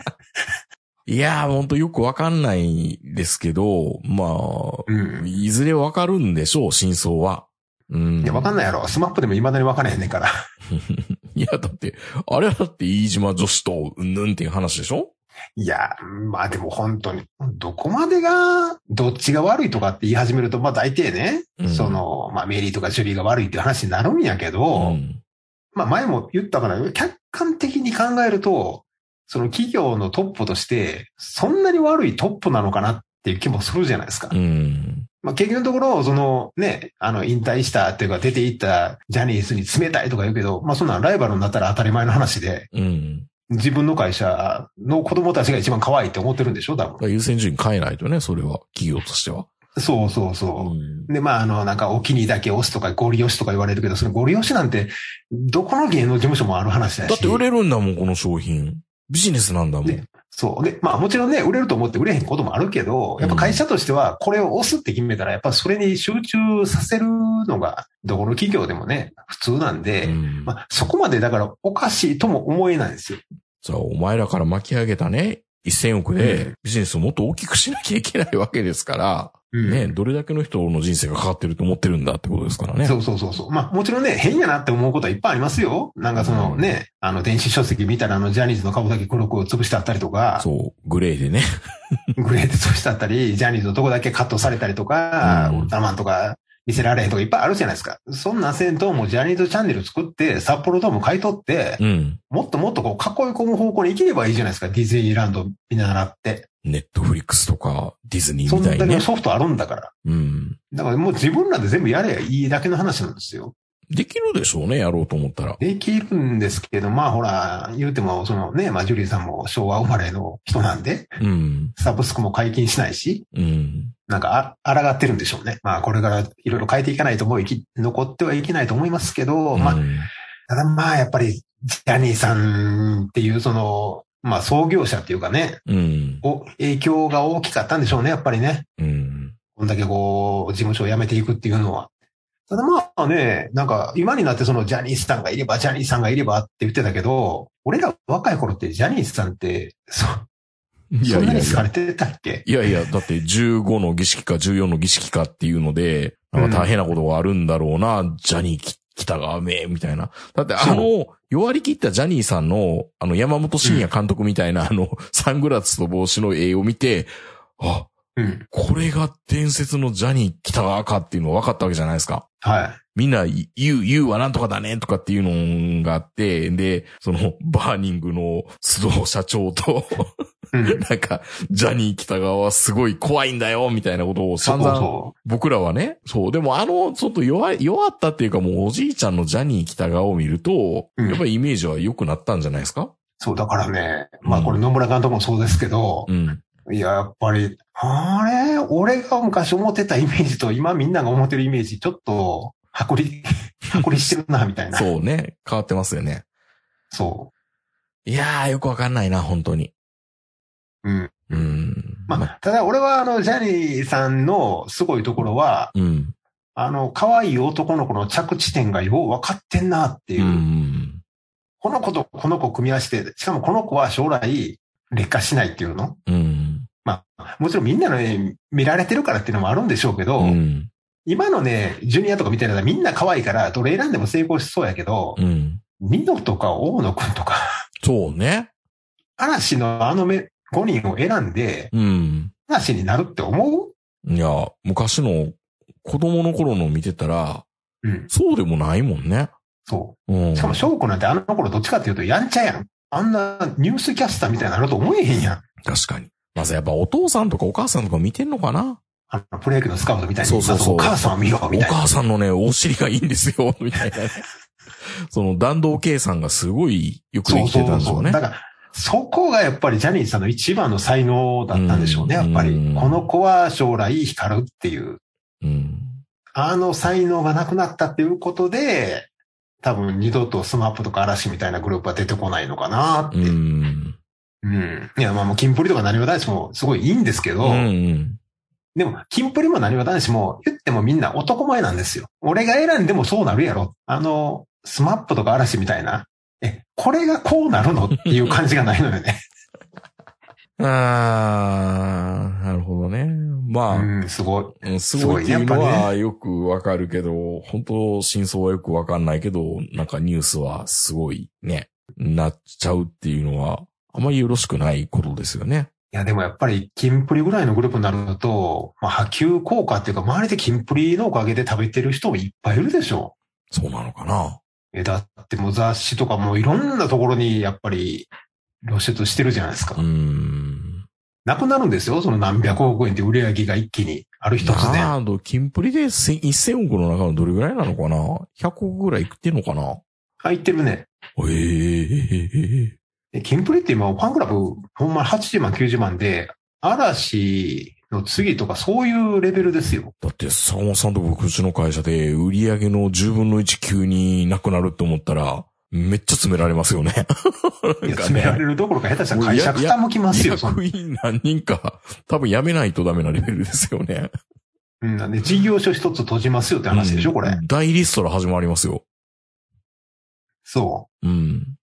り。いやー、ほんとよくわかんないですけど、まあ、うん。いずれわかるんでしょう、真相は。うん。いや、わかんないやろ。スマップでも未だにわからへんねんから。いや、だって、あれはだって飯島女史とうんぬんっていう話でしょ？いや、まあでも本当に、どこまでが、どっちが悪いとかって言い始めると、まあ大抵ね、うんその、まあメリーとかジュリーが悪いっていう話になるんやけど、うん。まあ前も言ったから、客観的に考えると、その企業のトップとして、そんなに悪いトップなのかなっていう気もするじゃないですか。うん。まあ結局のところ、そのね、あの、引退したっていうか出ていったジャニーズに冷たいとか言うけど、まあそんなんライバルになったら当たり前の話で、うん。自分の会社の子供たちが一番可愛いって思ってるんでしょ？多分。優先順位変えないとね、それは、企業としては。そうそうそう。ん。で、まあ、あの、なんか、お気にだけ押すとか、ゴリ押しとか言われるけど、そのゴリ押しなんて、どこの芸能事務所もある話だし。だって売れるんだもん、この商品。ビジネスなんだもん。ねそう。で、まあ、もちろんね、売れると思って売れへんこともあるけど、やっぱ会社としては、これを押すって決めたら、やっぱそれに集中させるのが、どこの企業でもね、普通なんで、うんまあ、そこまでだからおかしいとも思えないんですよ。さあ、お前らから巻き上げたね、1000億うでビジネスをもっと大きくしなきゃいけないわけですから、うんね、どれだけの人の人生がかかってると思ってるんだってことですからね。そうそうそうそう。まあもちろんね、変やなって思うことはいっぱいありますよ。なんかそのね、あの電子書籍見たらあのジャニーズの顔だけ黒く潰してあったりとか、そう、グレーでね。グレーで潰してあったり、ジャニーズのとこだけカットされたりとか、うんウルトラマンとか見せられへんとかいっぱいあるじゃないですか。そんなせんともうジャニーズチャンネル作って、札幌ドーム買い取って、うん。もっともっとこう囲い込む方向に生きればいいじゃないですか。ディズニーランド見習って。ネットフリックスとかディズニーそんだけのみたいにね。ソフトあるんだから。うん。だからもう自分らで全部やればいいだけの話なんですよ。できるでしょうね、やろうと思ったら。できるんですけど、まあほら、言うても、そのね、まあジュリーさんも昭和生まれの人なんで、うん。サブスクも解禁しないし、うん。なんかあ、抗ってるんでしょうね。まあこれからいろいろ変えていかないともう生き、残ってはいけないと思いますけど、まあ、うんただまあやっぱり、ジャニーさんっていうその、まあ創業者っていうかね、うん。お影響が大きかったんでしょうね、やっぱりね。うん。こんだけこう、事務所を辞めていくっていうのは。ただまあね、なんか今になってそのジャニーさんがいれば、ジャニーさんがいればって言ってたけど、俺ら若い頃ってジャニーさんって、そ、いやいやいやそんなに好かれ。てたっけ？いやいや、だって15の儀式か14の儀式かっていうので、なんか大変なことがあるんだろうな、ジャニーき北川め、みたいな。だってあの、弱り切ったジャニーさんの、あの山本慎也監督みたいな、あの、サングラスと帽子の絵を見て、あ、うん。これが伝説のジャニー北川かっていうのが分かったわけじゃないですか。はい。みんな、言う、言うはなんとかだねとかっていうのがあって、で、その、バーニングの須藤社長と、うん。なんか、ジャニー北川はすごい怖いんだよみたいなことを散々、そ僕らはね、そう、でもあの、ちょっと弱い、弱ったっていうかもうおじいちゃんのジャニー北川を見ると、うんやっぱりイメージは良くなったんじゃないですか？う。そう、だからね、まあこれ野村監督もそうですけど、うん。いや、やっぱり、あれ？俺が昔思ってたイメージと今みんなが思ってるイメージ、ちょっと、剥離、剥離してるな、みたいな。そうね。変わってますよね。そいやー、よくわかんないな、本当に。う。うん。うん。まあ、ただ俺はあの、ジャニーさんのすごいところは、うん。あの、可愛い男の子の着地点がよう分かってんなっていうう。ん。この子とこの子を組み合わせて、しかもこの子は将来劣化しないっていうの？うん。まあ、もちろんみんなのね、見られてるからっていうのもあるんでしょうけど、うん。今のね、ジュニアとかみたいなのはみんな可愛いから、どれ選んでも成功しそうやけど、うん。ミノとか大野くんとか、そうね。嵐のあのめ5人を選んで、うん。嵐になるって思う？いや、昔の子供の頃の見てたら、うん。そうでもないもんね。そうん。う。しかも翔子なんてあの頃どっちかっていうとやんちゃやん。あんなニュースキャスターみたいになると思えへんやん。確かに。まずやっぱお父さんとかお母さんとか見てんのかな？あの、プロ野球のスカウトみたいに。そうそうそうお母さんを見ろ、おみたいな。母さんのね、お尻がいいんですよ、みたいなね。その弾道計算がすごいよくできてたんでしょうね。だから、そこがやっぱりジャニーさんの一番の才能だったんでしょうね、やっぱりうん。この子は将来光るっていう。うん。あの才能がなくなったっていうことで、多分二度と SMAPとか嵐みたいなグループは出てこないのかなって。ううん。ん。いや、まあもう、キンプリとかなにわ男子もすごいいいんですけど、うん。でも、キンプリもなにわ男子も言ってもみんな男前なんですよ。俺が選んでもそうなるやろ。あの、 SMAPとか嵐みたいな。え、これがこうなるのっていう感じがないのよね。あー、なるほどね。まあ、うん、すごい。うんすごいっていよくわかるけど、本当真相はよくわかんないけど、なんかニュースはすごいね、なっちゃうっていうのは、あまりよろしくないことですよね。いや、でもやっぱり、キンプリぐらいのグループになると、まあ、波及効果っていうか、周りでキンプリのおかげで食べてる人もいっぱいいるでしょ。そうなのかな。え、だってもう雑誌とかもういろんなところにやっぱり露出してるじゃないですかうー。ん。なくなるんですよ。その何百億円って売り上げが一気にある一つで。なあ、キンプリで千1000億の中のどれぐらいなのかな ?100 億ぐらいいってんのかな？入ってるね。ええでキンプリって今ファンクラブほんま80万90万で、嵐の次とかそういうレベルですよ。だって、坂本さんと僕、うちの会社で売り上げの10分の1急になくなるって思ったら、めっちゃ詰められますよね。いや、詰められるどころか下手したら会社傾きますよ、役員何人か、多分辞めないとダメなレベルですよね。うん、なんで事業所一つ閉じますよって話でしょ、これ。うん大リストラ始まりますよ。そうん。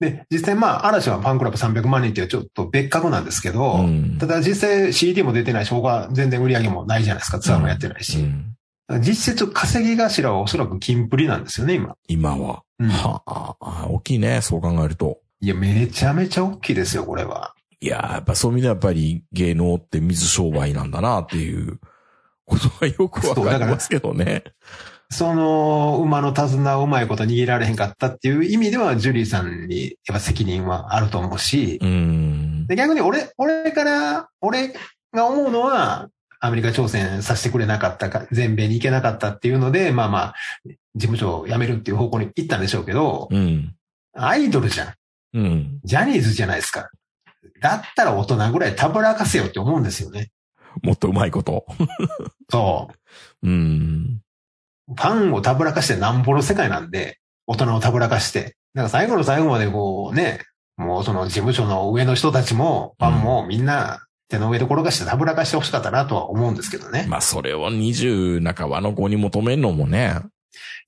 う。で、実際まあ、嵐はファンクラブ300万人っていうちょっと別格なんですけど、うんただ実際 CD も出てないし、他全然売り上げもないじゃないですか、ツアーもやってないし。うん実質稼ぎ頭はおそらくキンプリなんですよね、今。今は。うんはあ、大きいね、そう考えると。いや、めちゃめちゃ大きいですよ、これは。いやー、やっぱそういう意味ではやっぱり芸能って水商売なんだなっていうことはよくわかりますけどね。その、馬の手綱をうまいこと握られへんかったっていう意味では、ジュリーさんにやっぱ責任はあると思うし、うん。で逆に俺、俺から、俺が思うのは、アメリカ挑戦させてくれなかったか、全米に行けなかったっていうので、まあまあ、事務所を辞めるっていう方向に行ったんでしょうけど、うん。アイドルじゃん。うん。ジャニーズじゃないですか。だったら大人ぐらいたぶらかせよって思うんですよね。もっとうまいこと。そう。うん。ファンをたぶらかしてなんぼの世界なんで、大人をたぶらかして。だから最後の最後までこうね、もうその事務所の上の人たちも、ファンもみんな手の上で転がしてたぶらかしてほしかったなとは思うんですけどね。まあ、それを20半ばの子に求めるのもね。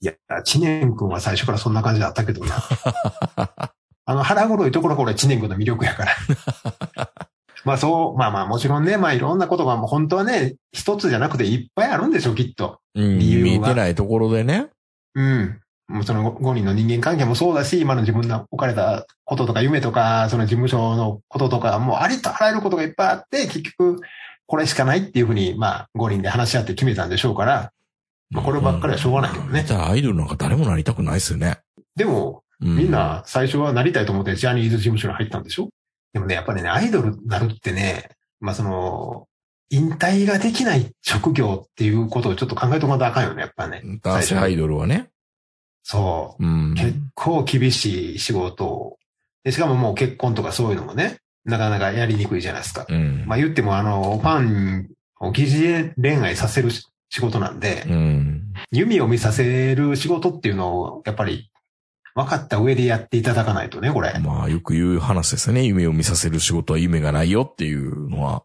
いや、知念君は最初からそんな感じだったけどな。あの腹黒いところこれ知念君の魅力やから。まあそう、まあまあもちろんね、まあいろんなことがもう本当はね、一つじゃなくていっぱいあるんでしょう、きっと。うん、理由は見えてないところでね。うん。もうその5人の人間関係もそうだし、今の自分の置かれたこととか夢とか、その事務所のこととか、もうありとあらゆることがいっぱいあって、結局、これしかないっていうふうに、まあ5人で話し合って決めたんでしょうから、まあこればっかりはしょうがないけどね。じゃあアイドルなんか誰もなりたくないですよね。でも、うみん、な最初はなりたいと思ってジャニーズ事務所に入ったんでしょ？でもね、やっぱりね、アイドルになるってね、まあその、引退ができない職業っていうことをちょっと考えとかなあかんよね、やっぱね。男性アイドルはね。そう。うん。結構厳しい仕事を。で、しかももう結婚とかそういうのもね、なかなかやりにくいじゃないですか。うん。まあ言ってもあの、ファンを疑似恋愛させる仕事なんで、うん。弓を見させる仕事っていうのを、やっぱり分かった上でやっていただかないとね、これ。まあ、よく言う話ですよね。夢を見させる仕事は夢がないよっていうのは、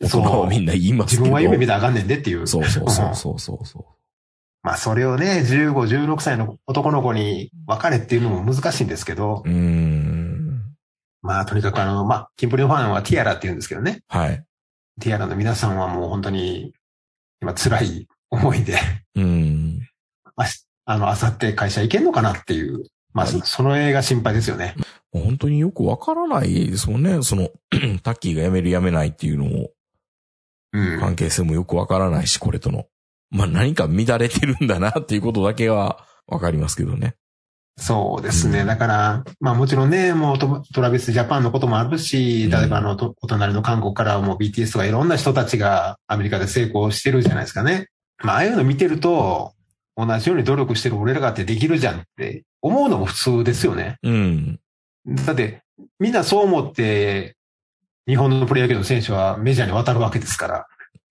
大人はみんな言いますけど。自分は夢見たらあかんねんでっていう。そうそうそうそうそうそ まあそれをね、15、16歳の男の子に別れっていうのも難しいんですけど、う。ん。まあとにかくあの、まあ、キンプリのファンはティアラって言うんですけどね。はい。ティアラの皆さんはもう本当に、今辛い思いで、うん。あの、あさって会社行けんのかなっていう、まあ、はいその映が心配ですよね。本当によくわからないですもんね。その、タッキーが辞める辞めないっていうのも、うん。関係性もよくわからないし、これとの。まあ何か乱れてるんだなっていうことだけはわかりますけどね。そうですね。うんだから、まあもちろんね、もうトトラビスジャパンのこともあるし、例えばあの、とお隣の韓国からはもう BTS とかいろんな人たちがアメリカで成功してるじゃないですかね。まあああいうの見てると、同じように努力してる俺らがってできるじゃんって思うのも普通ですよね。うん。だって、みんなそう思って、日本のプロ野球の選手はメジャーに渡るわけですから。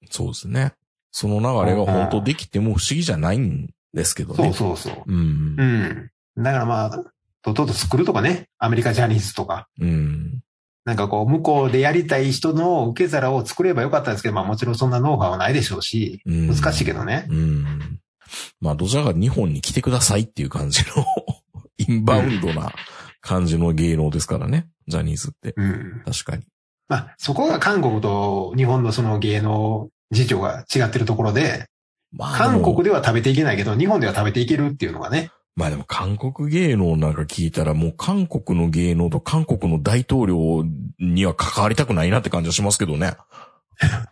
そうですね。その流れが本当できても不思議じゃないんですけどそうね。そうそう。うんう。ん。だからまあ、とっとと作るとかね、アメリカジャニーズとか、うん。なんかこう、向こうでやりたい人の受け皿を作ればよかったんですけど、まあもちろんそんなノウハウはないでしょうし、うん難しいけどね。うん。まあ、どちらか日本に来てくださいっていう感じの、インバウンドな感じの芸能ですからね。ジャニーズって。うん。確かに。まあ、そこが韓国と日本のその芸能事情が違ってるところで、まあ、韓国では食べていけないけど、日本では食べていけるっていうのがね。まあでも韓国芸能なんか聞いたらもう韓国の芸能と韓国の大統領には関わりたくないなって感じはしますけどね。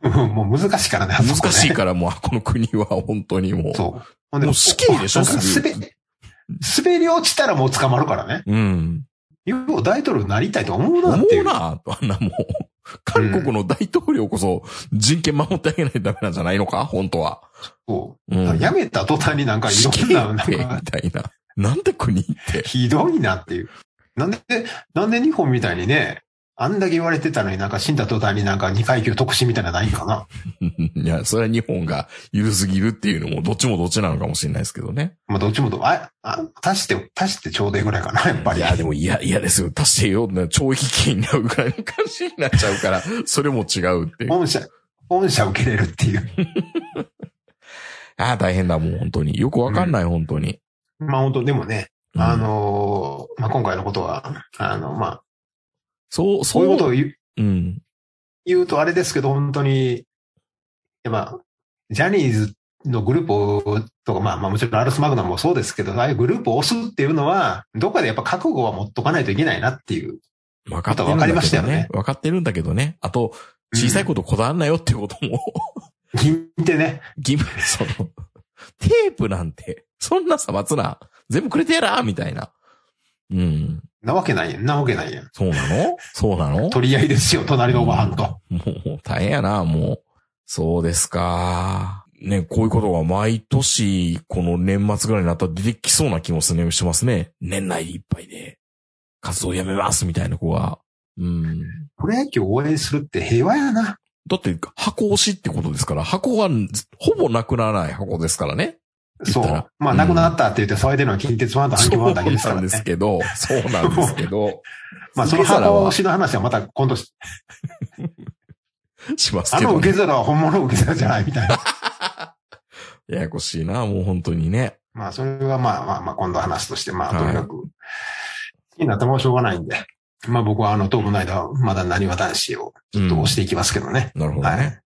うんもう難しいからね、ね難しいからもう、この国は本当にもう。そう。もう死刑でしょ滑滑り落ちたらもう捕まるからね。うん。よう大統領になりたいと思うなっていう。思うな、あんなもう。韓国の大統領こそ人権守ってあげないとダメなんじゃないのか本当は。そううん。やめた途端になんかいろんな、なんみか、たいな。なんで国って。ひどいなっていう。なんで、なんで日本みたいにね、あんだけ言われてたのになんか死んだ途端になんか二階級特進みたいなのないんかな？いや、それは日本が緩すぎるっていうのもどっちもどっちなのかもしれないですけどね。まあどっちもと、あ、あ、足して、足してちょうどいいぐらいかな、やっぱり。いや、でも嫌、嫌ですよ。足してよ。懲役刑になるぐらいの感じになっちゃうから、それも違うっていう。本社、本社受けれるっていう。ああ、大変だ、もう本当に。よくわかんない、本当に。まあ本当でもね、うんあのーまあ今回のことは、あの、まあ、そう、こそうういうことを言ううん。言うとあれですけど、本当に、やっぱ、ジャニーズのグループをとか、まあまあもちろんアルスマグナムもそうですけど、ああいうグループを押すっていうのは、どっかでやっぱ覚悟は持っとかないといけないなっていう。分かってるんだわかりましたよね。分かってるんだけどね。あと、小さいことこだわんなよっていうことも、銀ってね、義務、その、テープなんて、そんなさまつな、全部くれてやらみたいな。うん。なわけないやん、なわけないやん。そうなの？そうなの？取り合いですよ、隣のおばはんと。もう大変やな、もう。そうですか。ね、こういうことが毎年、この年末ぐらいになったら出てきそうな気もするね、しますね。年内いっぱいで、活動やめますみたいな子が。うん。プロ野球を応援するって平和やな。だって、箱押しってことですから、箱はほぼなくならない箱ですからね。そう。まあ、うん亡くなったって言って騒いでるのは近鉄ファンと阪急ファンだけですからねそうなんです。けど、そうなんですけど。まあ、その箱押しの話はまた今度し、しますあのけど、ね。受け皿は本物の受け皿じゃないみたいな。ややこしいな、もう本当にね。まあ、それはまあまあまあ、今度話として、まあ、はいとにかく、好きになったもんしょうがないんで。まあ僕はあの、当分の間、まだ何は男子をずっと押していきますけどね。なるほどね。はい。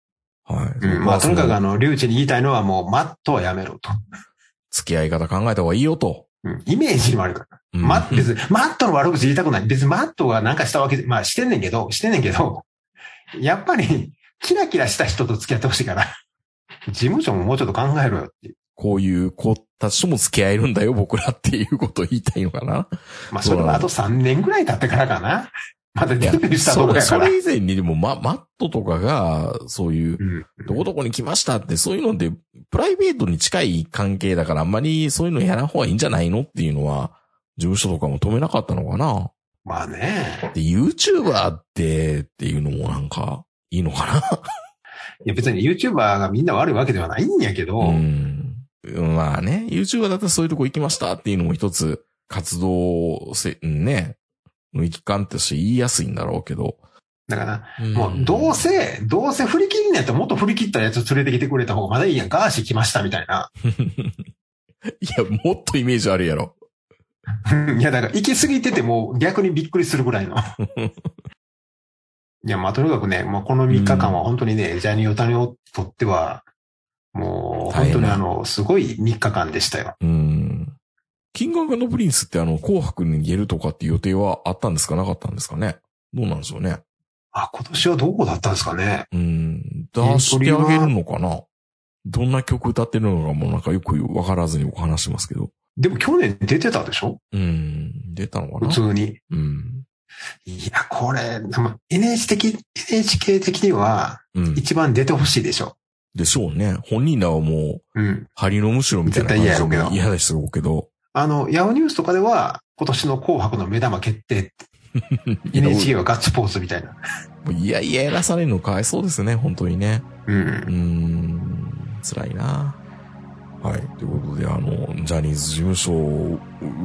うん。まあ、とにかくあの、の、リュウチに言いたいのはもう、マットはやめろと。付き合い方考えた方がいいよと。うん。イメージにもあるから。うんマッ別に、マットの悪口言いたくない。別にマットがなんかしたわけで、まあしてんねんけど、してんねんけど、やっぱり、キラキラした人と付き合ってほしいから、事務所ももうちょっと考えろよっていう。こういう子たちとも付き合えるんだよ、僕らっていうことを言いたいのかな。まあそれはあと3年ぐらい経ってからかな。まだデビューしたとそれ、こやから。それ以前にでも、ま、マットとかが、そういう、うん。どこどこに来ましたって、そういうので、プライベートに近い関係だから、あんまりそういうのやらん方がいいんじゃないのっていうのは、事務所とかも止めなかったのかな。まあね。で、YouTuber って、っていうのもなんか、いいのかな。いや別に YouTuber がみんな悪いわけではないんやけど、うん。まあね、YouTuber だったらそういうとこ行きましたっていうのも一つ、活動せ、うんね、の一環として言いやすいんだろうけど。だから、うんもうどうせ、どうせ振り切りんやったらもっと振り切ったやつ連れてきてくれた方がまだいいやん。ガーシー来ましたみたいな。いや、もっとイメージあるやろ。いや、だから行き過ぎてても逆にびっくりするぐらいの。いや、まあとにかくね、まあこの3日間は本当にね、ジャニー・オタニをとっては、もう本当にあの、すごい3日間でしたよ。うん。King Prince ってあの、紅白に出るとかっていう予定はあったんですか？なかったんですかね？どうなんでしょうね？あ、今年はどこだったんですかね？うん。出してあげるのかな？どんな曲歌ってるのかもなんかよくわからずに僕話してますけど。でも去年出てたでしょ？うん。出たのかな？普通に。うん。いや、これ、NHK 的、NHK 的にはうん。一番出てほしいでしょ。でしょうね。本人らはもう、うん。針のむしろみたいな感じ絶対嫌やろうけどで嫌でしょうけど。あの、ヤオニュースとかでは、今年の紅白の目玉決定って、NHK はガッツポーズみたいな。いやいややらされるのかわいそうですね、本当にね。う。うんーん、辛いな。はい。ということで、あの、ジャニーズ事務所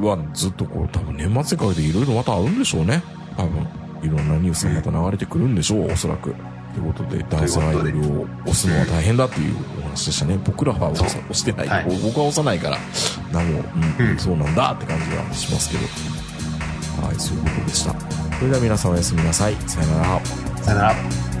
はずっとこう、多分年末にかけていろいろまたあるんでしょうね。多分。いろんなニュースがまた流れてくるんでしょう、おそらく。ということで、男性アイドルを押すのは大変だっていうお話でしたね。僕らは押してない。はい僕は押さないから、何も、うん、うんそうなんだって感じはしますけど。はい、そういうことでした。それでは皆さんおやすみなさい。さよなら。さよなら。